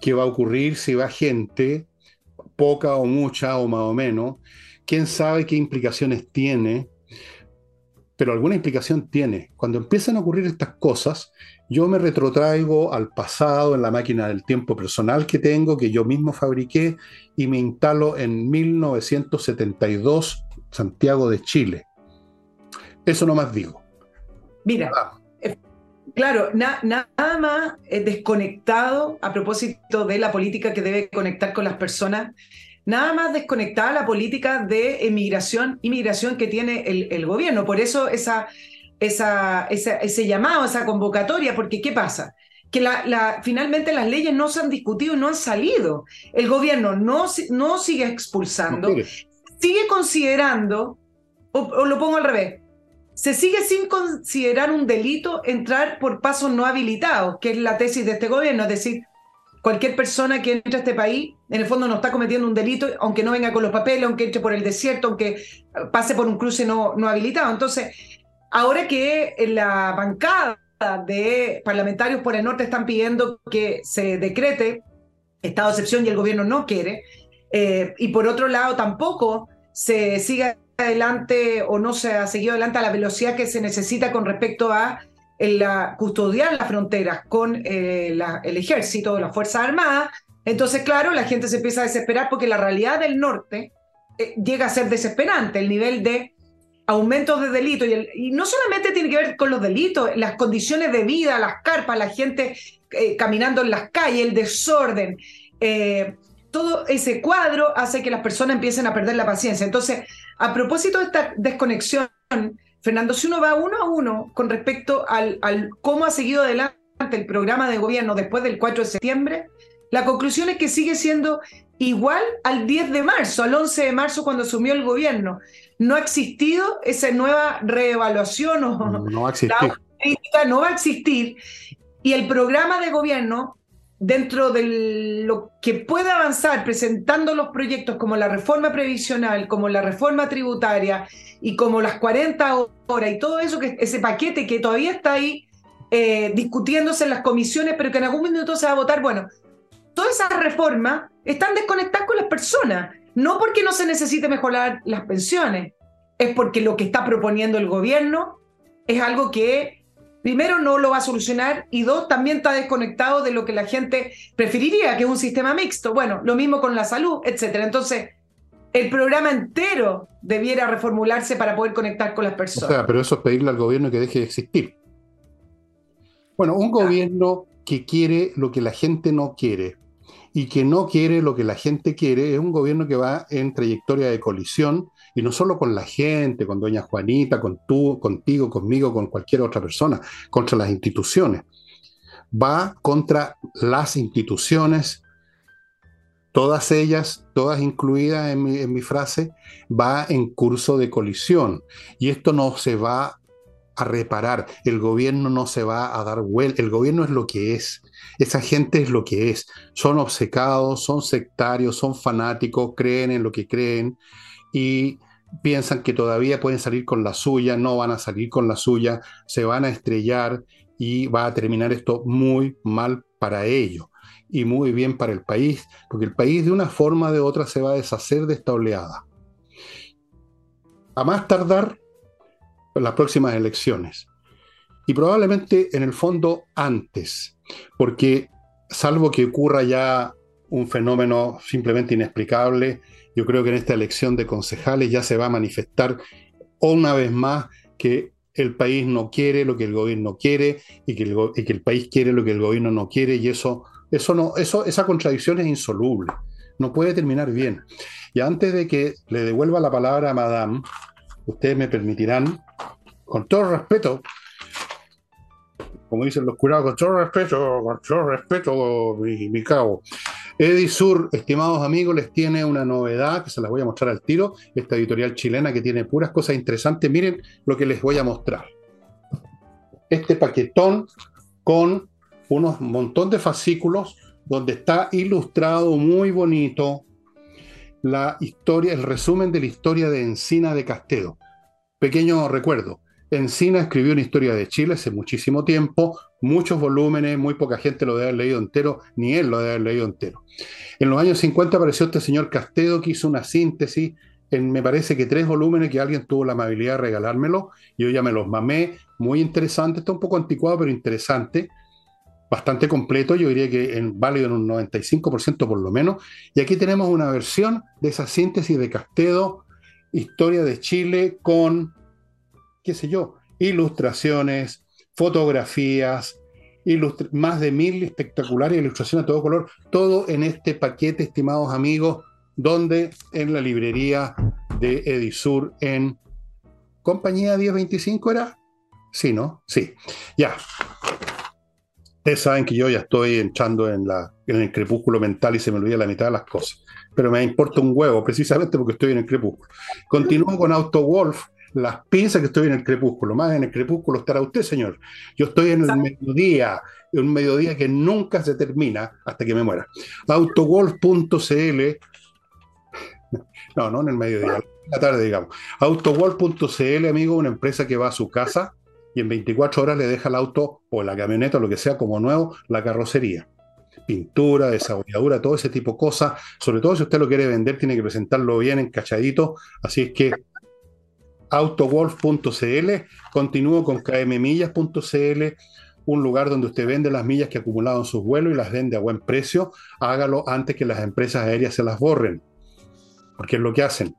qué va a ocurrir si va gente, poca o mucha o más o menos, quién sabe qué implicaciones tiene, pero alguna implicación tiene. Cuando empiezan a ocurrir estas cosas, yo me retrotraigo al pasado en la máquina del tiempo personal que tengo, que yo mismo fabriqué, y me instalo en 1972, Santiago de Chile. Eso no más digo. Mira, Claro, nada más eh, desconectado a propósito de la política que debe conectar con las personas, nada más desconectada la política de emigración, inmigración que tiene el, gobierno. Por eso esa, esa, ese llamado, esa convocatoria, porque ¿qué pasa? que la, finalmente las leyes no se han discutido y no han salido. El gobierno no, no sigue expulsando, sigue considerando, o, lo pongo al revés, se sigue sin considerar un delito entrar por pasos no habilitados, que es la tesis de este gobierno, es decir, cualquier persona que entre a este país, en el fondo no está cometiendo un delito, aunque no venga con los papeles, aunque entre por el desierto, aunque pase por un cruce no, habilitado. Entonces, ahora que la bancada de parlamentarios por el norte están pidiendo que se decrete estado de excepción y el gobierno no quiere, eh, y por otro lado tampoco se siga adelante o no se ha seguido adelante a la velocidad que se necesita con respecto a la, custodiar las fronteras con eh, el ejército, las Fuerzas Armadas, entonces, claro, la gente se empieza a desesperar porque la realidad del norte eh, llega a ser desesperante, el nivel de aumentos de delitos, y, no solamente tiene que ver con los delitos, las condiciones de vida, las carpas, la gente eh, caminando en las calles, el desorden todo ese cuadro hace que las personas empiecen a perder la paciencia. Entonces, a propósito de esta desconexión, Fernando, si uno va uno a uno con respecto al, al cómo ha seguido adelante el programa de gobierno después del 4 de septiembre, la conclusión es que sigue siendo igual al 10 de marzo, al 11 de marzo cuando asumió el gobierno. No ha existido esa nueva reevaluación o no va a existir. no va a existir. Y el programa de gobierno dentro de lo que pueda avanzar presentando los proyectos como la reforma previsional, como la reforma tributaria y como las 40 horas y todo eso, que ese paquete que todavía está ahí eh, discutiéndose en las comisiones, pero que en algún minuto se va a votar, bueno, todas esas reformas están desconectadas con las personas, no porque no se necesite mejorar las pensiones, es porque lo que está proponiendo el gobierno es algo que primero no lo va a solucionar y dos, también está desconectado de lo que la gente preferiría, que es un sistema mixto. Bueno, lo mismo con la salud, etcétera. Entonces, el programa entero debiera reformularse para poder conectar con las personas. O sea, pero eso es pedirle al gobierno que deje de existir. Bueno, un gobierno que quiere lo que la gente no quiere y que no quiere lo que la gente quiere es un gobierno que va en trayectoria de colisión y no solo con la gente, con doña Juanita, con tú, contigo, conmigo, con cualquier otra persona, contra las instituciones. Va contra las instituciones, todas ellas, todas incluidas en mi, frase, va en curso de colisión. Y esto no se va a reparar, el gobierno no se va a dar vuelta, el gobierno es lo que es, esa gente es lo que es, son obcecados, son sectarios, son fanáticos, creen en lo que creen y piensan que todavía pueden salir con la suya, no van a salir con la suya, se van a estrellar y va a terminar esto muy mal para ellos y muy bien para el país, porque el país de una forma o de otra se va a deshacer de esta oleada. A más tardar, las próximas elecciones. Y probablemente en el fondo antes, porque salvo que ocurra ya un fenómeno simplemente inexplicable, yo creo que en esta elección de concejales ya se va a manifestar una vez más que el país no quiere lo que el gobierno quiere y que el, que el país quiere lo que el gobierno no quiere y eso, eso no, eso, esa contradicción es insoluble, no puede terminar bien. Y antes de que le devuelva la palabra a Madame, ustedes me permitirán, con todo respeto, como dicen los curados, con todo respeto, con todo respeto, mi, mi cabo. Edisur, estimados amigos, les tiene una novedad que se las voy a mostrar al tiro. Esta editorial chilena que tiene puras cosas interesantes. Miren lo que les voy a mostrar. Este paquetón con unos montón de fascículos donde está ilustrado muy bonito la historia, el resumen de la historia de Encina de Castedo. Pequeño recuerdo. Encina escribió una historia de Chile hace muchísimo tiempo, muchos volúmenes, muy poca gente lo debe haber leído entero, ni él lo debe haber leído entero. En los años 50 apareció este señor Castedo que hizo una síntesis en, me parece que tres volúmenes que alguien tuvo la amabilidad de regalármelo, yo ya me los mamé, muy interesante, está un poco anticuado, pero interesante, bastante completo, yo diría que en, válido en un 95% por lo menos, y aquí tenemos una versión de esa síntesis de Castedo, Historia de Chile, con qué sé yo, ilustraciones, fotografías, más de mil espectaculares ilustraciones a todo color, todo en este paquete, estimados amigos, donde en la librería de Edisur en compañía 1025 era. Sí, ¿no? Sí. Ya. Ustedes saben que yo ya estoy entrando en, el crepúsculo mental y se me olvida la mitad de las cosas. Pero me importa un huevo, precisamente porque estoy en el crepúsculo. Continúo con Auto Wolf, las piensas que estoy en el crepúsculo, más en el crepúsculo estará usted, señor. Yo estoy en el mediodía, un mediodía que nunca se termina hasta que me muera. Autowolf.cl, no, no en el mediodía, en la tarde, digamos. Autowolf.cl, amigo, una empresa que va a su casa y en 24 horas le deja el auto o la camioneta o lo que sea como nuevo, la carrocería pintura, desabolladura, todo ese tipo de cosas. Sobre todo si usted lo quiere vender, tiene que presentarlo bien encachadito. Así es que autowolf.cl, continúo con kmmillas.cl, un lugar donde usted vende las millas que ha acumulado en sus vuelos y las vende a buen precio. Hágalo antes que las empresas aéreas se las borren, porque es lo que hacen.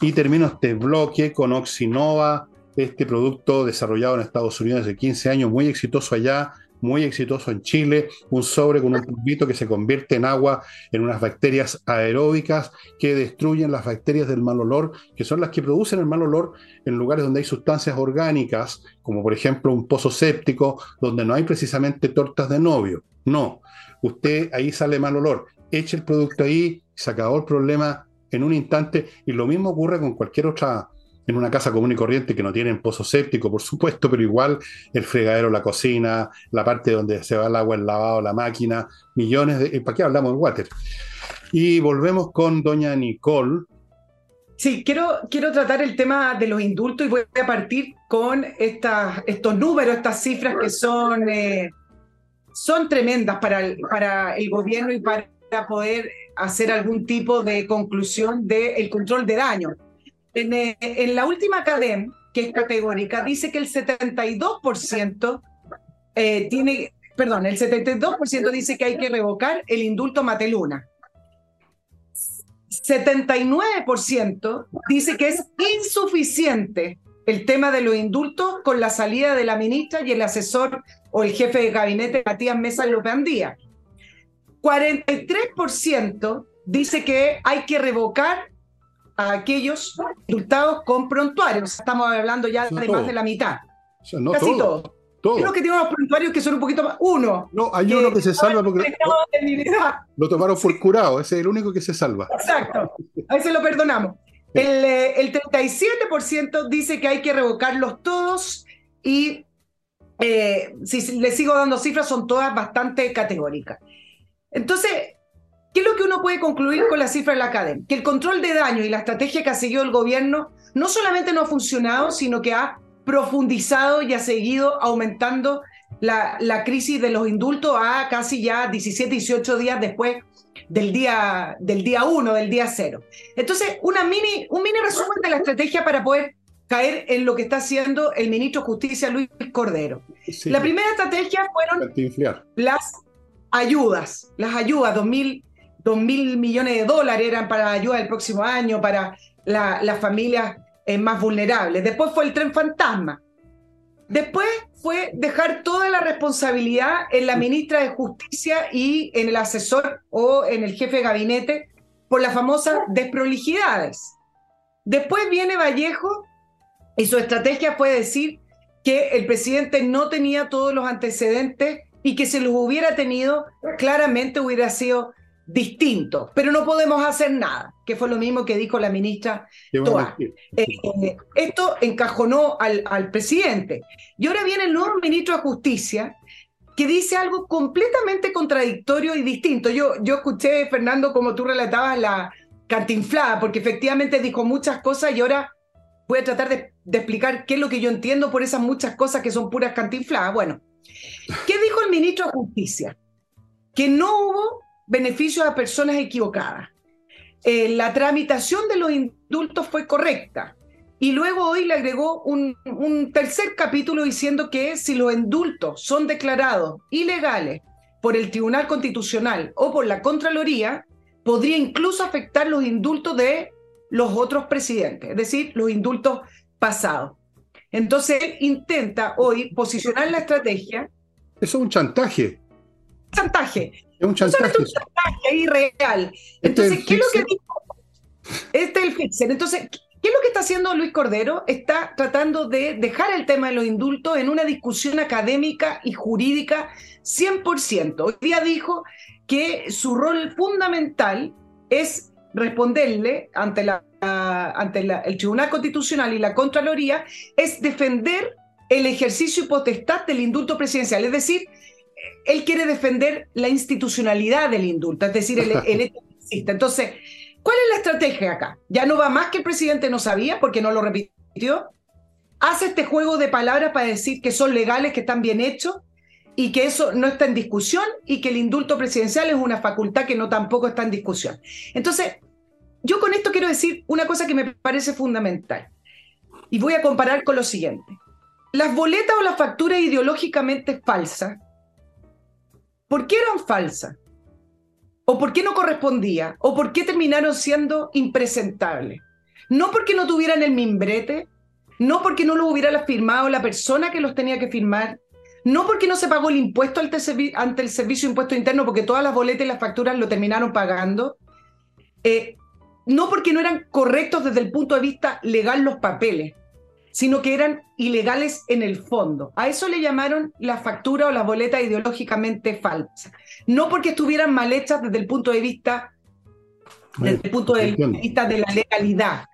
Y termino este bloque con Oxinova, este producto desarrollado en Estados Unidos hace 15 años, muy exitoso allá, muy exitoso en Chile, un sobre con un polvito que se convierte en agua en unas bacterias aeróbicas que destruyen las bacterias del mal olor, que son las que producen el mal olor en lugares donde hay sustancias orgánicas, como por ejemplo un pozo séptico, donde no hay precisamente tortas de novio. No, usted ahí sale mal olor, eche el producto ahí, se acabó el problema en un instante y lo mismo ocurre con cualquier otra en una casa común y corriente que no tienen pozo séptico, por supuesto, pero igual el fregadero, la cocina, la parte donde se va el agua, el lavado, la máquina, millones de... ¿Para qué hablamos de water? Y volvemos con doña Nicole. Sí, quiero, quiero tratar el tema de los indultos y voy a partir con estas, estos números, estas cifras que son, eh, son tremendas para el, para el gobierno y para poder hacer algún tipo de conclusión del control de daño. Eh, en, la última cadena, que es categórica, dice que el 72% eh, tiene, perdón, el 72% dice que hay que revocar el indulto Mateluna. 79% dice que es insuficiente el tema de los indultos con la salida de la ministra y el asesor o el jefe de gabinete Matías Mesa López Andía. 43% dice que hay que revocar a aquellos indultados con prontuarios. Estamos hablando ya de más de la mitad. Casi todo. Creo que tiene unos prontuarios que son un poquito más. Uno. No, hay uno que se salva porque. Lo, tomaron por curado, ese es el único que se salva. Exacto. A ese lo perdonamos. El, eh, el 37% dice que hay que revocarlos todos y eh, si le sigo dando cifras, son todas bastante categóricas. Entonces, ¿Qué es lo que uno puede concluir con la cifra de la cadena? Que el control de daño y la estrategia que ha seguido el gobierno no solamente no ha funcionado, sino que ha profundizado y ha seguido aumentando la, la crisis de los indultos a casi ya 17, 18 días después del día, del día 1, del día 0. Entonces, una mini, un mini resumen de la estrategia para poder caer en lo que está haciendo el ministro de Justicia Luis Cordero. La primera estrategia fueron las ayudas, las ayudas, 2 mil, mil millones de dólares eran para la ayuda del próximo año, para las familias eh, más vulnerables. Después fue el tren fantasma. Después fue dejar toda la responsabilidad en la ministra de Justicia y en el asesor o en el jefe de gabinete por las famosas desprolijidades. Después viene Vallejo y su estrategia fue decir que el presidente no tenía todos los antecedentes y que si los hubiera tenido, claramente hubiera sido distinto, pero no podemos hacer nada, que fue lo mismo que dijo la ministra Toa. Eh, esto encajonó al, al, presidente. Y ahora viene el nuevo ministro de Justicia que dice algo completamente contradictorio y distinto. Yo, yo escuché, Fernando, como tú relatabas la cantinflada, porque efectivamente dijo muchas cosas y ahora voy a tratar de, de explicar qué es lo que yo entiendo por esas muchas cosas que son puras cantinfladas. Bueno, ¿qué dijo el ministro de Justicia? Que no hubo beneficios a personas equivocadas. Eh, la tramitación de los indultos fue correcta. Y luego hoy le agregó un, un, tercer capítulo diciendo que si los indultos son declarados ilegales por el Tribunal Constitucional o por la Contraloría, podría incluso afectar los indultos de los otros presidentes, es decir, los indultos pasados. Entonces él intenta hoy posicionar la estrategia. Eso es un chantaje. Chantaje. Es un chantaje. un chantaje irreal. Este Entonces, ¿qué es lo que dijo? Este es el fixer. Entonces, ¿qué es lo que está haciendo Luis Cordero? Está tratando de dejar el tema de los indultos en una discusión académica y jurídica 100%. Hoy día dijo que su rol fundamental es responderle ante, la, ante el Tribunal Constitucional y la Contraloría, es defender el ejercicio y potestad del indulto presidencial. Es decir, él quiere defender la institucionalidad del indulto, es decir, el, hecho que existe. Entonces, ¿cuál es la estrategia acá? Ya no va más que el presidente no sabía porque no lo repitió. Hace este juego de palabras para decir que son legales, que están bien hechos y que eso no está en discusión y que el indulto presidencial es una facultad que no tampoco está en discusión. Entonces, yo con esto quiero decir una cosa que me parece fundamental y voy a comparar con lo siguiente. Las boletas o las facturas ideológicamente falsas ¿Por qué eran falsas? ¿O por qué no correspondía? ¿O por qué terminaron siendo impresentables? No porque no tuvieran el mimbrete, no porque no lo hubiera firmado la persona que los tenía que firmar, no porque no se pagó el impuesto ante el Servicio de Impuesto Interno, porque todas las boletas y las facturas lo terminaron pagando, eh, no porque no eran correctos desde el punto de vista legal los papeles, sino que eran ilegales en el fondo. A eso le llamaron la factura o la boleta ideológicamente falsa. No porque estuvieran mal hechas desde el punto de vista, desde el punto de vista de la legalidad.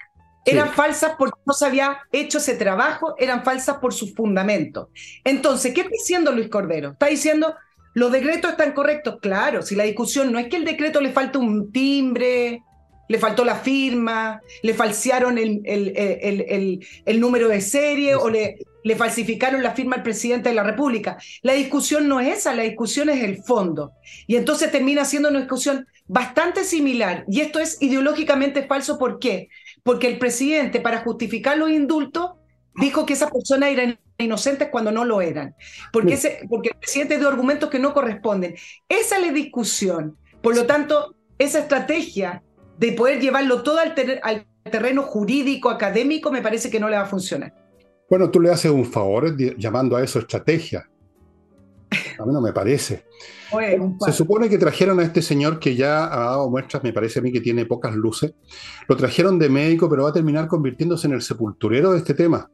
Eran falsas porque no se había hecho ese trabajo, eran falsas por sus fundamentos. Entonces, ¿qué está diciendo Luis Cordero? Está diciendo, los decretos están correctos. Claro, si la discusión no es que el decreto le falta un timbre, le faltó la firma, le falsearon el, el, el, número de serie o le, le falsificaron la firma al presidente de la República. La discusión no es esa, la discusión es el fondo. Y entonces termina siendo una discusión bastante similar. Y esto es ideológicamente falso. ¿Por qué? Porque el presidente, para justificar los indultos, dijo que esas personas eran inocentes cuando no lo eran. Porque, ese, porque el presidente dio argumentos que no corresponden. Esa es la discusión. Por lo tanto, esa estrategia de poder llevarlo todo al, terreno jurídico, académico, me parece que no le va a funcionar. Bueno, tú le haces un favor llamando a eso estrategia. A mí no me parece. Se supone que trajeron a este señor que ya ha dado muestras, me parece a mí que tiene pocas luces. Lo trajeron de médico, pero va a terminar convirtiéndose en el sepulturero de este tema.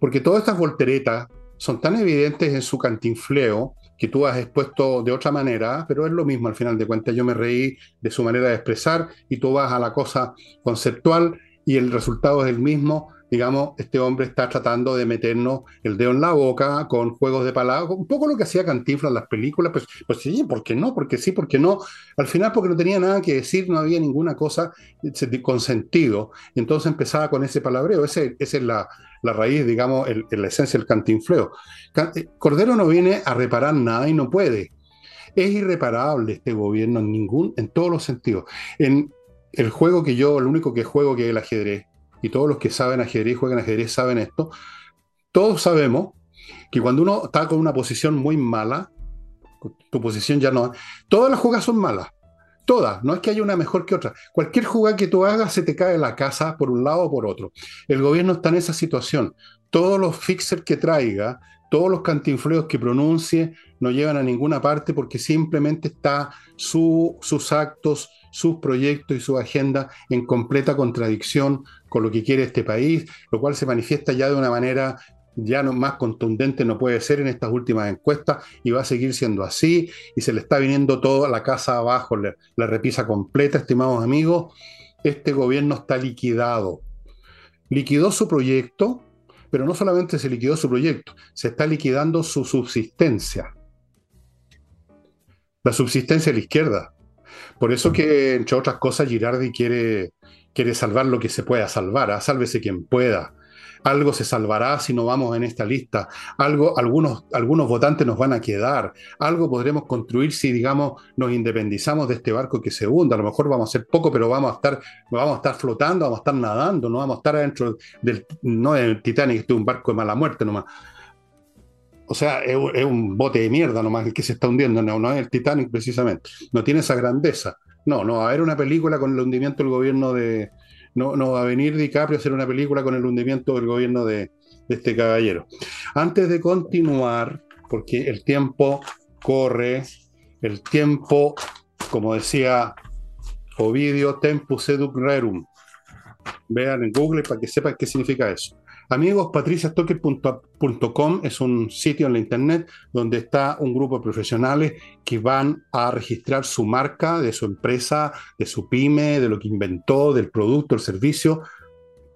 Porque todas estas volteretas son tan evidentes en su cantinfleo que tú has expuesto de otra manera, pero es lo mismo al final de cuentas. Yo me reí de su manera de expresar y tú vas a la cosa conceptual y el resultado es el mismo, digamos, este hombre está tratando de meternos el dedo en la boca con juegos de palabras, un poco lo que hacía Cantinflas en las películas, pues, pues sí, ¿por qué no? Porque sí, porque no. Al final, porque no tenía nada que decir, no había ninguna cosa con sentido. Entonces empezaba con ese palabreo. Ese, esa es la, raíz, digamos, la esencia del cantinfleo. Eh, Cordero no viene a reparar nada y no puede. Es irreparable este gobierno en ningún, en todos los sentidos. En el juego que yo, el único que juego que es el ajedrez, y todos los que saben ajedrez, juegan ajedrez, saben esto, todos sabemos que cuando uno está con una posición muy mala, tu posición ya no... Todas las jugadas son malas. Todas, no es que haya una mejor que otra. Cualquier jugada que tú hagas se te cae la casa por un lado o por otro. El gobierno está en esa situación. Todos los fixers que traiga, todos los cantinfleos que pronuncie, no llevan a ninguna parte porque simplemente está su, sus actos, sus proyectos y su agenda en completa contradicción con lo que quiere este país, lo cual se manifiesta ya de una manera ya no, más contundente no puede ser en estas últimas encuestas y va a seguir siendo así y se le está viniendo toda la casa abajo, la repisa completa, estimados amigos, este gobierno está liquidado. Liquidó su proyecto, pero no solamente se liquidó su proyecto, se está liquidando su subsistencia. La subsistencia de la izquierda. Por eso que, entre otras cosas, Girardi quiere, quiere salvar lo que se pueda salvar. ¿ah? Sálvese quien pueda. Algo se salvará si no vamos en esta lista. Algo, algunos, algunos votantes nos van a quedar. Algo podremos construir si, digamos, nos independizamos de este barco que se hunda. A lo mejor vamos a ser poco, pero vamos a estar, vamos a estar flotando, vamos a estar nadando, no vamos a estar adentro del, no del Titanic, es un barco de mala muerte nomás. O sea, es, un bote de mierda nomás el que se está hundiendo, no, no es el Titanic precisamente. No tiene esa grandeza. No, no a haber una película con el hundimiento del gobierno de. No, no va a venir DiCaprio a hacer una película con el hundimiento del gobierno de, este caballero. Antes de continuar, porque el tiempo corre, el tiempo, como decía Ovidio, tempus educ rerum. Vean en Google para que sepan qué significa eso. Amigos, patriciastocker.com es un sitio en la internet donde está un grupo de profesionales que van a registrar su marca de su empresa, de su pyme, de lo que inventó, del producto, el servicio,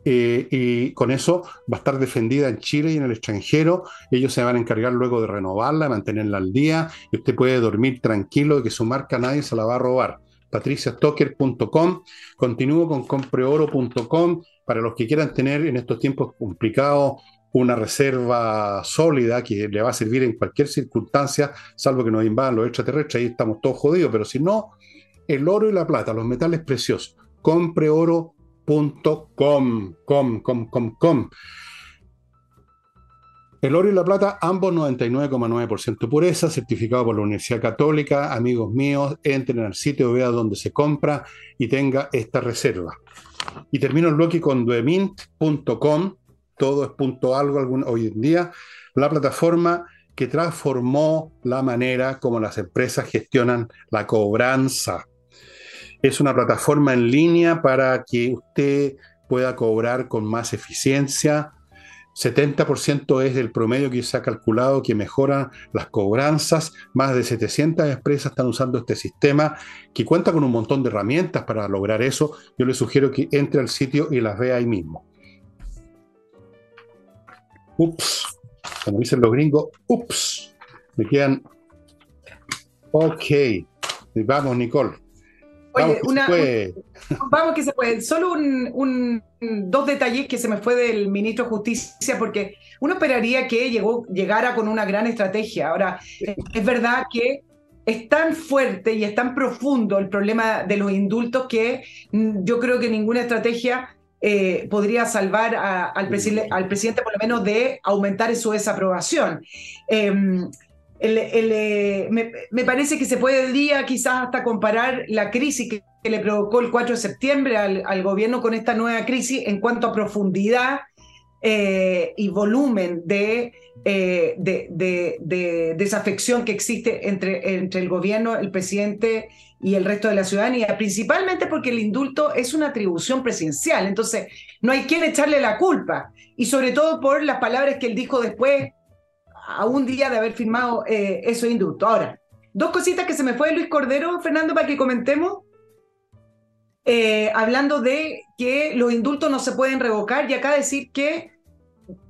eh, y con eso va a estar defendida en Chile y en el extranjero. Ellos se van a encargar luego de renovarla, mantenerla al día y usted puede dormir tranquilo de que su marca nadie se la va a robar. patriciastocker.com. Continúo con compreoro.com para los que quieran tener en estos tiempos complicados una reserva sólida que le va a servir en cualquier circunstancia, salvo que nos invadan los extraterrestres, ahí estamos todos jodidos, pero si no, el oro y la plata, los metales preciosos, compreoro.com, com, com, com, com. El oro y la plata, ambos 99,9% pureza, certificado por la Universidad Católica. Amigos míos, entren al sitio, vean dónde se compra y tenga esta reserva. Y termino el bloque con duemint.com, todo es punto algo hoy en día, la plataforma que transformó la manera como las empresas gestionan la cobranza. Es una plataforma en línea para que usted pueda cobrar con más eficiencia, 70% es el promedio que se ha calculado que mejora las cobranzas. Más de 700 empresas están usando este sistema que cuenta con un montón de herramientas para lograr eso. Yo le sugiero que entre al sitio y las vea ahí mismo. Ups, como dicen los gringos, ups, me quedan. Ok, vamos, Nicole. Oye, vamos, que vamos que se puede. Solo un, dos detalles que se me fue del ministro de Justicia, porque uno esperaría que llegó, llegara con una gran estrategia. Ahora, es verdad que es tan fuerte y es tan profundo el problema de los indultos que yo creo que ninguna estrategia eh, podría salvar al, al, presidente, por lo menos, de aumentar su desaprobación. Eh, me, parece que se puede el día quizás hasta comparar la crisis que, le provocó el 4 de septiembre al, gobierno con esta nueva crisis en cuanto a profundidad eh, y volumen de, eh, de, desafección que existe entre, entre el gobierno, el presidente y el resto de la ciudadanía, principalmente porque el indulto es una atribución presidencial, entonces no hay quien echarle la culpa, y sobre todo por las palabras que él dijo después a un día de haber firmado eh, esos indultos. Ahora, dos cositas que se me fue Luis Cordero, Fernando, para que comentemos. eh, hablando de que los indultos no se pueden revocar y acá decir que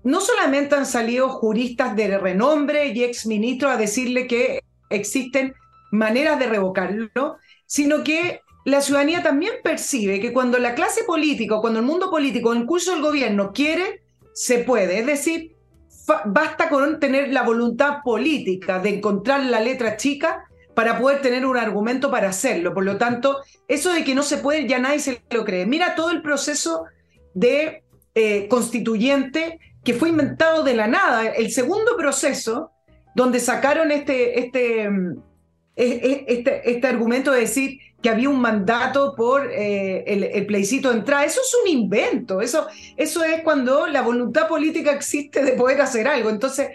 no solamente han salido juristas de renombre y exministros a decirle que existen maneras de revocarlo, sino que la ciudadanía también percibe que cuando la clase política, cuando el mundo político, incluso el gobierno quiere, se puede. Es decir, basta con tener la voluntad política de encontrar la letra chica para poder tener un argumento para hacerlo. Por lo tanto, eso de que no se puede, ya nadie se lo cree. Mira todo el proceso de eh, constituyente que fue inventado de la nada. El segundo proceso, donde sacaron este, este, mm, e, e, este, este argumento de decir que había un mandato por eh, el, plebiscito de entrada. Eso es un invento, eso, eso es cuando la voluntad política existe de poder hacer algo. Entonces,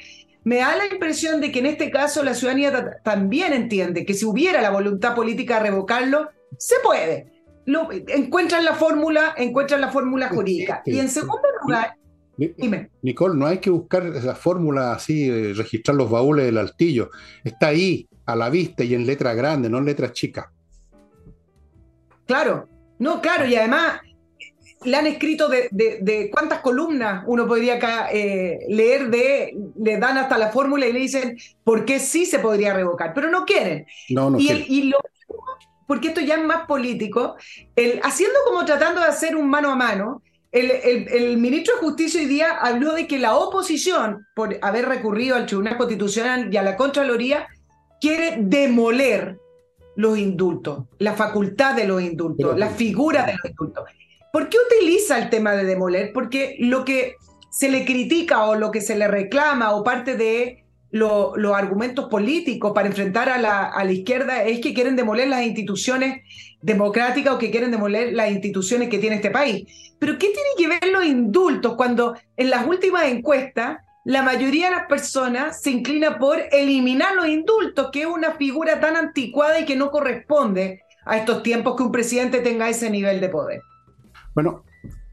me da la impresión de que en este caso la ciudadanía también entiende que si hubiera la voluntad política de revocarlo, se puede. Lo, encuentran la fórmula, encuentran la fórmula jurídica. Y en segundo lugar, dime. Nicole, no hay que buscar esa fórmula así, registrar los baúles del altillo. Está ahí, a la vista y en letra grande, no en letra chica. Claro, no, claro, y además le han escrito de, cuántas columnas uno podría acá, eh, leer de, le dan hasta la fórmula y le dicen por qué sí se podría revocar, pero no quieren. No, no y, y lo, porque esto ya es más político, el, haciendo como tratando de hacer un mano a mano, el, el, ministro de Justicia hoy día habló de que la oposición, por haber recurrido al Tribunal Constitucional y a la Contraloría, quiere demoler los indultos, la facultad de los indultos, la figura de los indultos. ¿Por qué utiliza el tema de demoler? Porque lo que se le critica o lo que se le reclama o parte de los argumentos políticos para enfrentar a la, a la izquierda es que quieren demoler las instituciones democráticas o que quieren demoler las instituciones que tiene este país. Pero ¿qué tiene que ver los indultos cuando en las últimas encuestas la mayoría de las personas se inclina por eliminar los indultos, que es una figura tan anticuada y que no corresponde a estos tiempos que un presidente tenga ese nivel de poder? Bueno,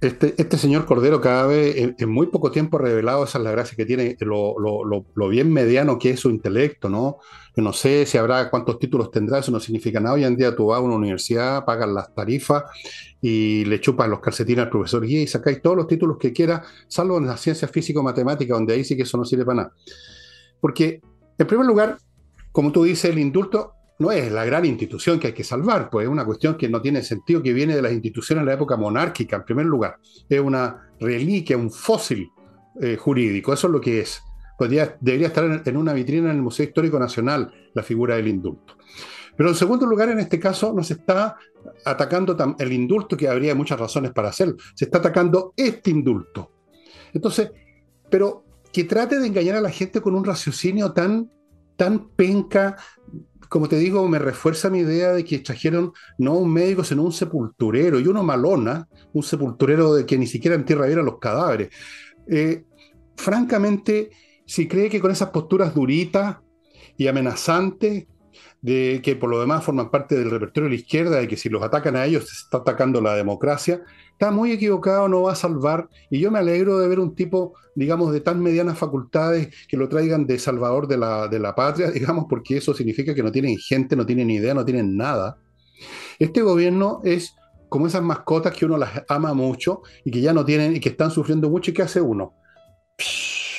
este, este señor Cordero cada vez en, muy poco tiempo ha revelado, esa es la gracia que tiene, lo, bien mediano que es su intelecto, ¿no? No sé si habrá cuántos títulos tendrá, eso no significa nada. Hoy en día tú vas a una universidad, pagas las tarifas y le chupas los calcetines al profesor guía y sacáis todos los títulos que quieras, salvo en las ciencias físico-matemáticas, donde ahí sí que eso no sirve para nada. Porque, en primer lugar, como tú dices, el indulto no es la gran institución que hay que salvar, pues es una cuestión que no tiene sentido, que viene de las instituciones de la época monárquica, en primer lugar. Es una reliquia, un fósil eh, jurídico, eso es lo que es. Podría, debería estar en, una vitrina en el Museo Histórico Nacional la figura del indulto. Pero en segundo lugar, en este caso, no se está atacando el indulto, que habría muchas razones para hacerlo, se está atacando este indulto. Entonces, pero que trate de engañar a la gente con un raciocinio tan, tan penca, como te digo, me refuerza mi idea de que trajeron no un médico, sino un sepulturero, y uno malona, un sepulturero de que ni siquiera en tierra viera los cadáveres. Eh, francamente, si cree que con esas posturas duritas y amenazantes, de que por lo demás forman parte del repertorio de la izquierda, de que si los atacan a ellos se está atacando la democracia, está muy equivocado, no va a salvar. Y yo me alegro de ver un tipo, digamos, de tan medianas facultades que lo traigan de salvador de la, de la patria, digamos, porque eso significa que no tienen gente, no tienen idea, no tienen nada. Este gobierno es como esas mascotas que uno las ama mucho y que ya no tienen y que están sufriendo mucho. ¿Y qué hace uno?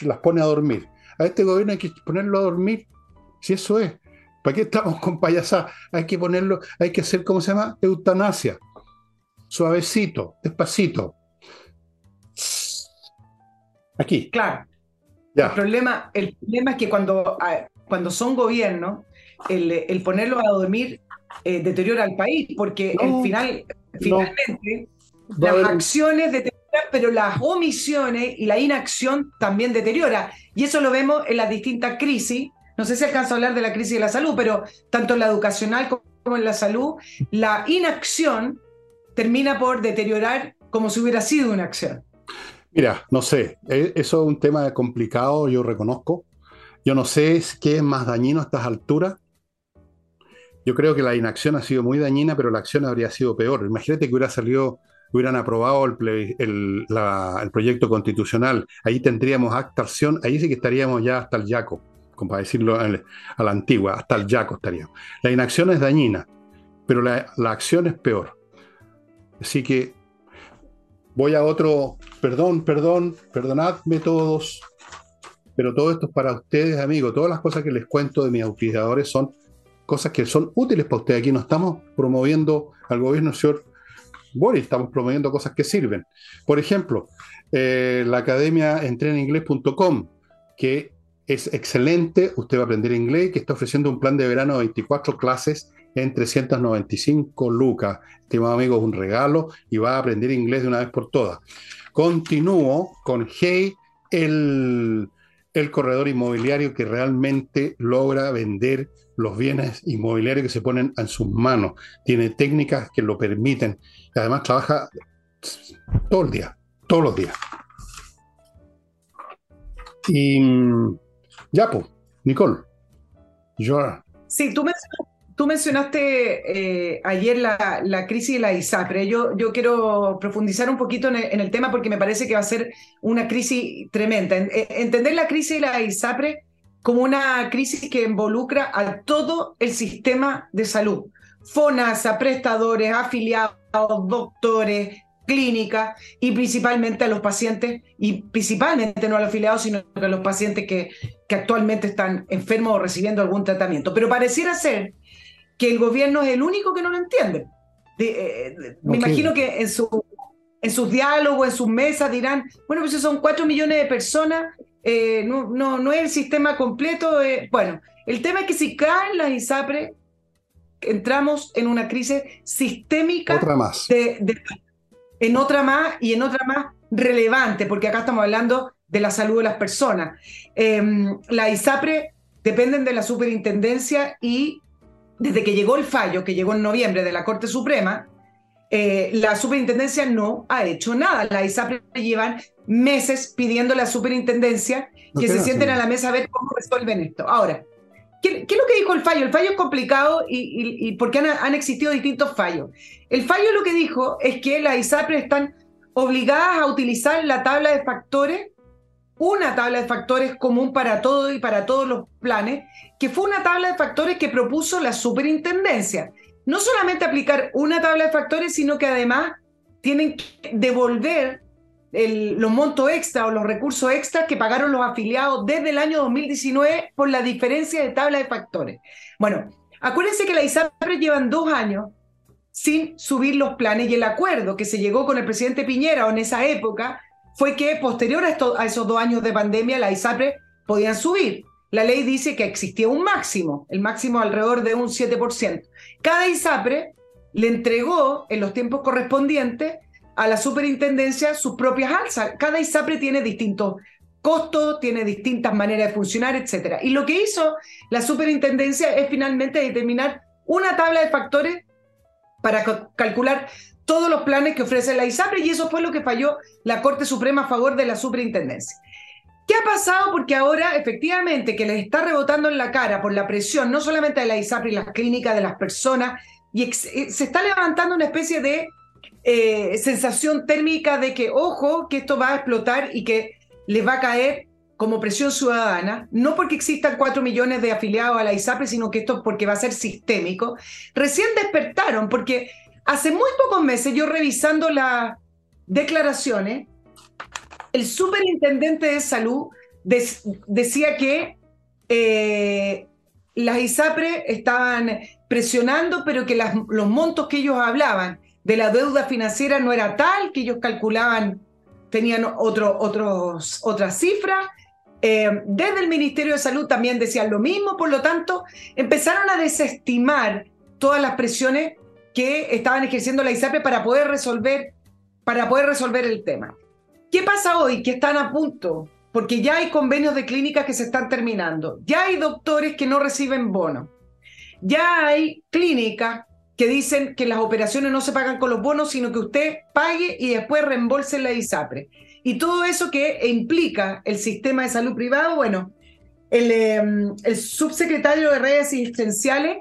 las pone a dormir. A este gobierno hay que ponerlo a dormir. Si eso es. ¿Para qué estamos con payasadas? Hay que ponerlo, hay que hacer, ¿cómo se llama? Eutanasia suavecito, despacito. Aquí. Claro. El, problema, el problema es que cuando, ah, cuando son gobiernos, el, el ponerlos a dormir eh, deteriora al país, porque el final, finalmente las acciones deterioran, pero las omisiones y la inacción también deteriora. Y eso lo vemos en las distintas crisis. No sé si alcanzo a hablar de la crisis de la salud, pero tanto en la educacional como en la salud, la inacción termina por deteriorar como si hubiera sido una acción. Mira, no sé, e, eso es un tema complicado, yo reconozco. Yo no sé qué es más dañino a estas alturas. Yo creo que la inacción ha sido muy dañina, pero la acción habría sido peor. Imagínate que hubiera salido, hubieran aprobado el, proyecto constitucional. Ahí tendríamos acta acción, ahí sí que estaríamos ya hasta el yaco, como para decirlo a la antigua, hasta el yaco estaríamos. La inacción es dañina, pero la acción es peor. Así que voy a otro, perdón, perdón, perdonadme todos, pero todo esto es para ustedes, amigos. Todas las cosas que les cuento de mis auspiciadores son cosas que son útiles para ustedes. Aquí no estamos promoviendo al gobierno, señor Boris, estamos promoviendo cosas que sirven. Por ejemplo, eh, la academia entreninglés.com, que es excelente, usted va a aprender inglés, que está ofreciendo un plan de verano de 24 clases en 395 lucas. Estimado amigo, es un regalo y va a aprender inglés de una vez por todas. Continúo con Hey, el, el corredor inmobiliario que realmente logra vender los bienes inmobiliarios que se ponen en sus manos. Tiene técnicas que lo permiten. Y además trabaja todo el día, todos los días. Y ya, pues, Nicole. Yo. Sí, tú tú mencionaste eh, ayer la, crisis de la ISAPRE. Yo, yo quiero profundizar un poquito en el, tema porque me parece que va a ser una crisis tremenda. Eh, entender la crisis de la ISAPRE como una crisis que involucra a todo el sistema de salud. FONASA, prestadores, afiliados, doctores, clínica y principalmente a los pacientes, y principalmente no a los afiliados, sino a los pacientes que, que actualmente están enfermos o recibiendo algún tratamiento. Pero pareciera ser que el gobierno es el único que no lo entiende. Eh, me imagino que en, su, en sus diálogos, en sus mesas dirán, bueno, pues son cuatro millones de personas, eh, no, no, no es el sistema completo. Eh". bueno, el tema es que si caen las ISAPRE, entramos en una crisis sistémica Otra más. de en otra más y en otra más relevante, porque acá estamos hablando de la salud de las personas. Em, la ISAPRE dependen de la superintendencia y desde que llegó el fallo, que llegó en noviembre de la Corte Suprema, eh, la superintendencia no ha hecho nada. La ISAPRE llevan meses pidiendo a la superintendencia que se sienten a la mesa a ver cómo resuelven esto. Ahora, ¿Qué, es lo que dijo el fallo? El fallo es complicado y, porque han, existido distintos fallos. El fallo lo que dijo es que las ISAPRE están obligadas a utilizar la tabla de factores, una tabla de factores común para todo y para todos los planes, que fue una tabla de factores que propuso la superintendencia. No solamente aplicar una tabla de factores, sino que además tienen que devolver los montos extra o los recursos extra que pagaron los afiliados desde el año 2019 por la diferencia de tabla de factores. Bueno, acuérdense que la ISAPRE llevan dos años sin subir los planes y el acuerdo que se llegó con el presidente Piñera en esa época fue que posterior a, esos dos años de pandemia la ISAPRE podían subir. La ley dice que existía un máximo, el máximo alrededor de un 7%. Cada ISAPRE le entregó en los tiempos correspondientes a la superintendencia sus propias alzas. Cada ISAPRE tiene distintos costos, tiene distintas maneras de funcionar, etc. Y lo que hizo la superintendencia es finalmente determinar una tabla de factores para calcular todos los planes que ofrece la ISAPRE y eso fue lo que falló la Corte Suprema a favor de la superintendencia. ¿Qué ha pasado? Porque ahora efectivamente que les está rebotando en la cara por la presión no solamente de la ISAPRE y las clínicas de las personas, y eh, se está levantando una especie de eh, sensación térmica de que, ojo, que esto va a explotar y que les va a caer como presión ciudadana, no porque existan cuatro millones de afiliados a la ISAPRE, sino que esto porque va a ser sistémico, recién despertaron, porque hace muy pocos meses, yo revisando las declaraciones, el superintendente de salud decía que eh, las ISAPRE estaban presionando, pero que los montos que ellos hablaban de la deuda financiera no era tal, que ellos calculaban, tenían otras cifras. Eh, desde el Ministerio de Salud también decían lo mismo, por lo tanto, empezaron a desestimar todas las presiones que estaban ejerciendo la ISAPRE para poder resolver, para poder resolver el tema. ¿Qué pasa hoy? Que están a punto, porque ya hay convenios de clínicas que se están terminando, ya hay doctores que no reciben bono, ya hay clínicas que dicen que las operaciones no se pagan con los bonos, sino que usted pague y después reembolse la ISAPRE. Y todo eso que implica el sistema de salud privado, bueno, el, em, el subsecretario de redes asistenciales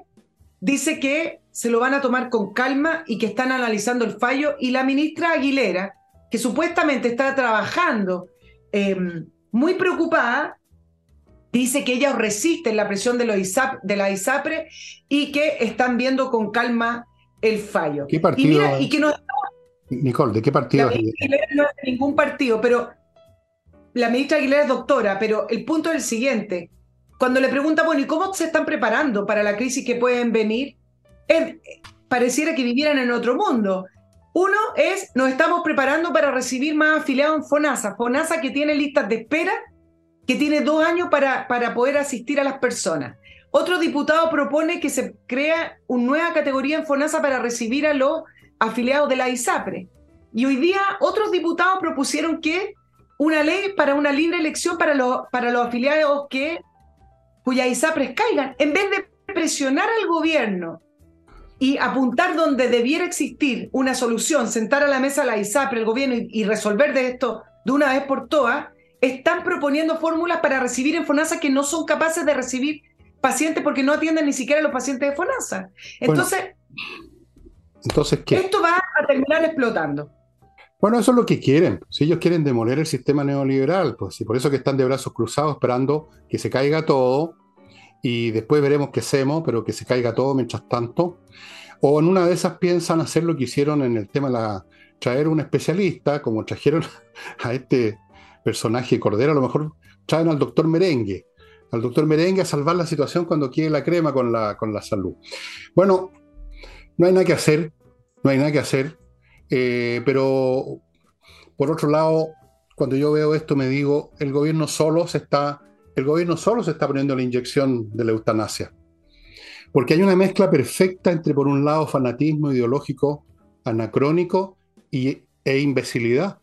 dice que se lo van a tomar con calma y que están analizando el fallo. Y la ministra Aguilera, que supuestamente está trabajando em, muy preocupada, dice que ellos resisten la presión de, los ISAP, de la ISAPRE y que están viendo con calma el fallo. ¿Qué partido? Y, que Nicole, ¿de qué partido? La ministra Aguilera no es de ningún partido, pero la ministra Aguilera es doctora, pero el punto es el siguiente. Cuando le pregunta, bueno, ¿y cómo se están preparando para la crisis que pueden venir? Pareciera que vivieran en otro mundo. Uno es, nos estamos preparando para recibir más afiliados en FONASA. FONASA que tiene listas de espera, que tiene dos años para, para poder asistir a las personas. Otro diputado propone que se crea una nueva categoría en FONASA para recibir a los afiliados de la ISAPRE. Y hoy día otros diputados propusieron que una ley para una libre elección para los, para los afiliados que, cuyas ISAPRES caigan, en vez de presionar al gobierno y apuntar donde debiera existir una solución, sentar a la mesa la ISAPRE, el gobierno y, resolver de esto de una vez por todas, están proponiendo fórmulas para recibir en FONASA que no son capaces de recibir pacientes porque no atienden ni siquiera a los pacientes de FONASA. Entonces, entonces ¿qué? esto va a terminar explotando. Bueno, eso es lo que quieren. Si ellos quieren demoler el sistema neoliberal, pues y por eso que están de brazos cruzados esperando que se caiga todo y después veremos qué hacemos, pero que se caiga todo mientras tanto. O en una de esas piensan hacer lo que hicieron en el tema de la, traer un especialista, como trajeron a este personaje Cordero, a lo mejor traen al doctor Merengue, al doctor Merengue a salvar la situación cuando quiere la crema con la, con la salud. Bueno, no hay nada que hacer, no hay nada que hacer, eh, pero por otro lado, cuando yo veo esto me digo, el gobierno solo se está el gobierno solo se está poniendo la inyección de la eutanasia. Porque hay una mezcla perfecta entre, por un lado, fanatismo ideológico anacrónico y, e imbecilidad.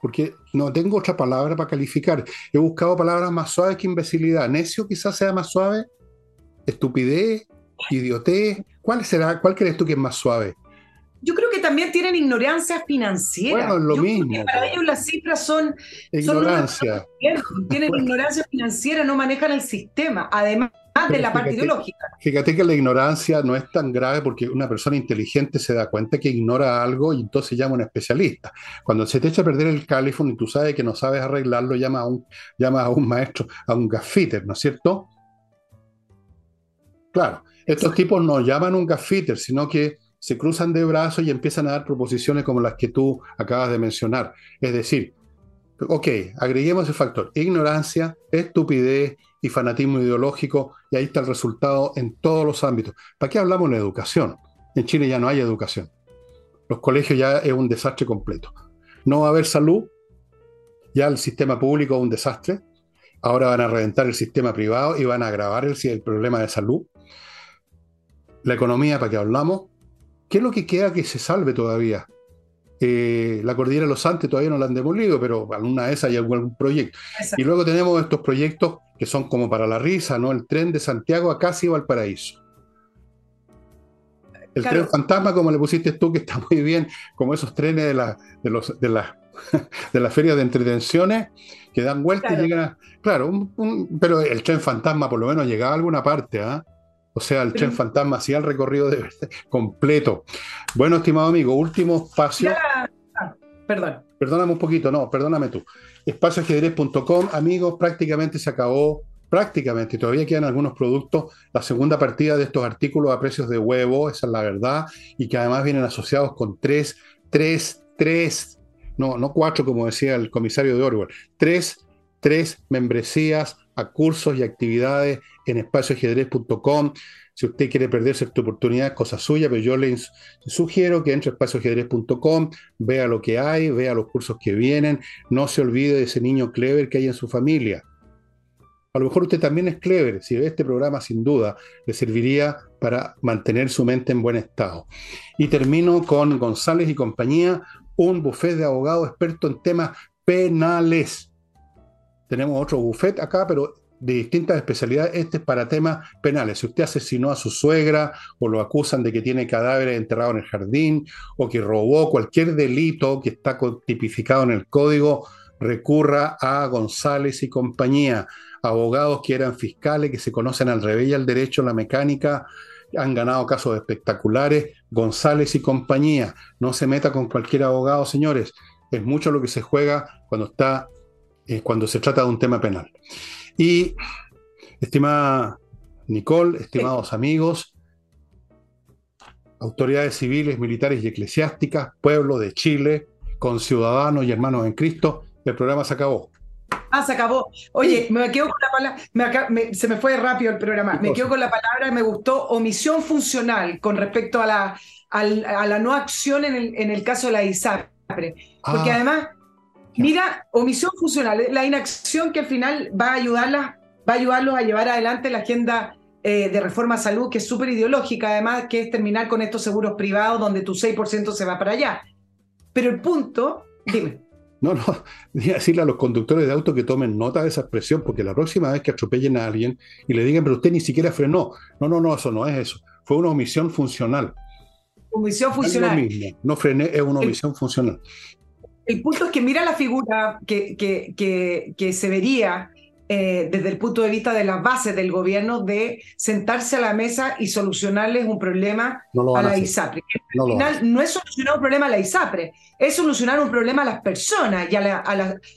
Porque no tengo otra palabra para calificar. He buscado palabras más suaves que imbecilidad. Necio quizás sea más suave. Estupidez, idiotez. ¿Cuál será? ¿Cuál crees tú que es más suave? Yo creo que también tienen ignorancia financiera. Bueno, lo mismo. para ellos las cifras son... Ignorancia. tienen ignorancia financiera, no manejan el sistema, además de la parte ideológica. Fíjate que la ignorancia no es tan grave porque una persona inteligente se da cuenta que ignora algo y entonces llama a un especialista. Cuando se te echa a perder el califón y tú sabes que no sabes arreglarlo, llama a un, llama a un maestro, a un gaffiter, ¿no es cierto? Claro, estos tipos no llaman a un gaffiter, sino que se cruzan de brazos y empiezan a dar proposiciones como las que tú acabas de mencionar. Es decir, ok, agreguemos ese factor, ignorancia, estupidez y fanatismo ideológico, y ahí está el resultado en todos los ámbitos. ¿Para qué hablamos de educación? En Chile ya no hay educación. Los colegios ya es un desastre completo. No va a haber salud, ya el sistema público es un desastre. Ahora van a reventar el sistema privado y van a agravar el, el problema de salud. La economía, ¿para qué hablamos? ¿Qué es lo que queda que se salve todavía? Eh, la cordillera de los Andes todavía no la han demolido, pero alguna de esas hay algún proyecto. Y luego tenemos estos proyectos que son como para la risa, ¿no? El tren de Santiago a casi Valparaíso. El tren fantasma, como le pusiste tú, que está muy bien, como esos trenes de, la, de, los, de, la, de las ferias de entretenciones que dan vueltas y llegan a. Claro, pero el tren fantasma por lo menos llegaba a alguna parte, ¿ah? O sea, el tren fantasma hacía el recorrido de completo. Bueno, estimado amigo, último espacio. Ah, perdón. Perdóname un poquito, no, perdóname tú. Espacioajedrez.com, amigos, prácticamente se acabó, prácticamente, todavía quedan algunos productos. La segunda partida de estos artículos a precios de huevo, esa es la verdad, y que además vienen asociados con tres, tres, tres, no, no cuatro, como decía el comisario de Orwell, tres, tres membresías a cursos y actividades en espacioajedrez.com. Si usted quiere perderse esta oportunidad, es cosa suya, pero yo le sugiero que entre a espacioajedrez.com, vea lo que hay, vea los cursos que vienen, no se olvide de ese niño clever que hay en su familia. A lo mejor usted también es clever, si ve este programa sin duda le serviría para mantener su mente en buen estado. Y termino con González y compañía, un buffet de abogados experto en temas penales tenemos otro buffet acá, pero de distintas especialidades. Este es para temas penales. Si usted asesinó a su suegra o lo acusan de que tiene cadáveres enterrados en el jardín o que robó cualquier delito que está tipificado en el código, recurra a González y compañía, abogados que eran fiscales, que se conocen al revés y al derecho, la mecánica, han ganado casos espectaculares. González y compañía, no se meta con cualquier abogado, señores. Es mucho lo que se juega cuando está eh, cuando se trata de un tema penal. Y, estimada Nicole, estimados amigos, autoridades civiles, militares y eclesiásticas, pueblo de Chile, con ciudadanos y hermanos en Cristo, el programa se acabó. Ah, se acabó. Oye, me quedo con la palabra, se me fue rápido el programa, me quedo con la palabra, me gustó, omisión funcional con respecto a la, a la no acción en el, en el caso de la ISAPRE. Porque ah. además, mira, omisión funcional, la inacción que al final va a ayudarla, va a ayudarlos a llevar adelante la agenda eh, de reforma a salud, que es súper ideológica, además, que es terminar con estos seguros privados donde tu 6% se va para allá. Pero el punto, dime. No, no, decirle a los conductores de auto que tomen nota de esa expresión, porque la próxima vez que atropellen a alguien y le digan, pero usted ni siquiera frenó. No, no, no, eso no es eso. Fue una omisión funcional. Omisión funcional. No frené, es una omisión funcional. El punto es que mira la figura que, que, que, que se vería eh, desde el punto de vista de las bases del gobierno de sentarse a la mesa y solucionarles un problema a, la ISAPRE. al final no es solucionar un problema a la ISAPRE, es solucionar un problema a las personas y a,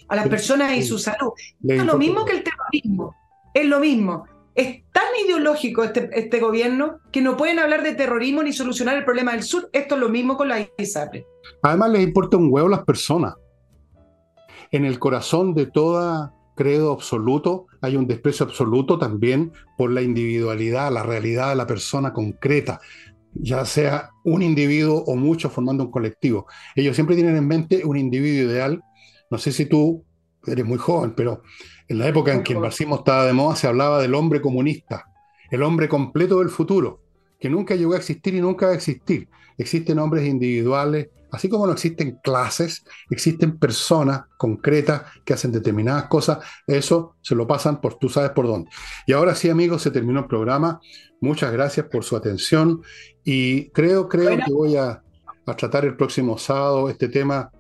las personas y su salud. es lo mismo que el terrorismo, es lo mismo. Es tan ideológico este, este gobierno que no pueden hablar de terrorismo ni solucionar el problema del sur. Esto es lo mismo con la ISAPRE. Además les importa un huevo las personas. En el corazón de toda credo absoluto, hay un desprecio absoluto también por la individualidad, la realidad de la persona concreta, ya sea un individuo o muchos formando un colectivo. Ellos siempre tienen en mente un individuo ideal. No sé si tú eres muy joven, pero en la época en que el marxismo estaba de moda se hablaba del hombre comunista, el hombre completo del futuro, que nunca llegó a existir y nunca va a existir. Existen hombres individuales, Así como no existen clases, existen personas concretas que hacen determinadas cosas, eso se lo pasan por tú sabes por dónde. Y ahora sí, amigos, se terminó el programa. Muchas gracias por su atención y creo, creo que voy a, a tratar el próximo sábado este tema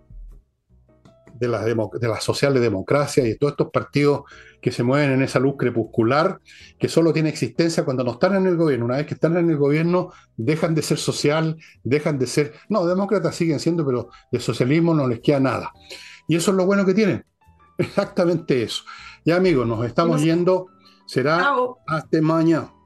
de la, de la socialdemocracia y de todos estos partidos que se mueven en esa luz crepuscular, que solo tiene existencia cuando no están en el gobierno. Una vez que están en el gobierno, dejan de ser social, dejan de ser... No, demócratas siguen siendo, pero de socialismo no les queda nada. Y eso es lo bueno que tienen. Exactamente eso. Ya amigos, nos estamos yendo. Será hasta mañana.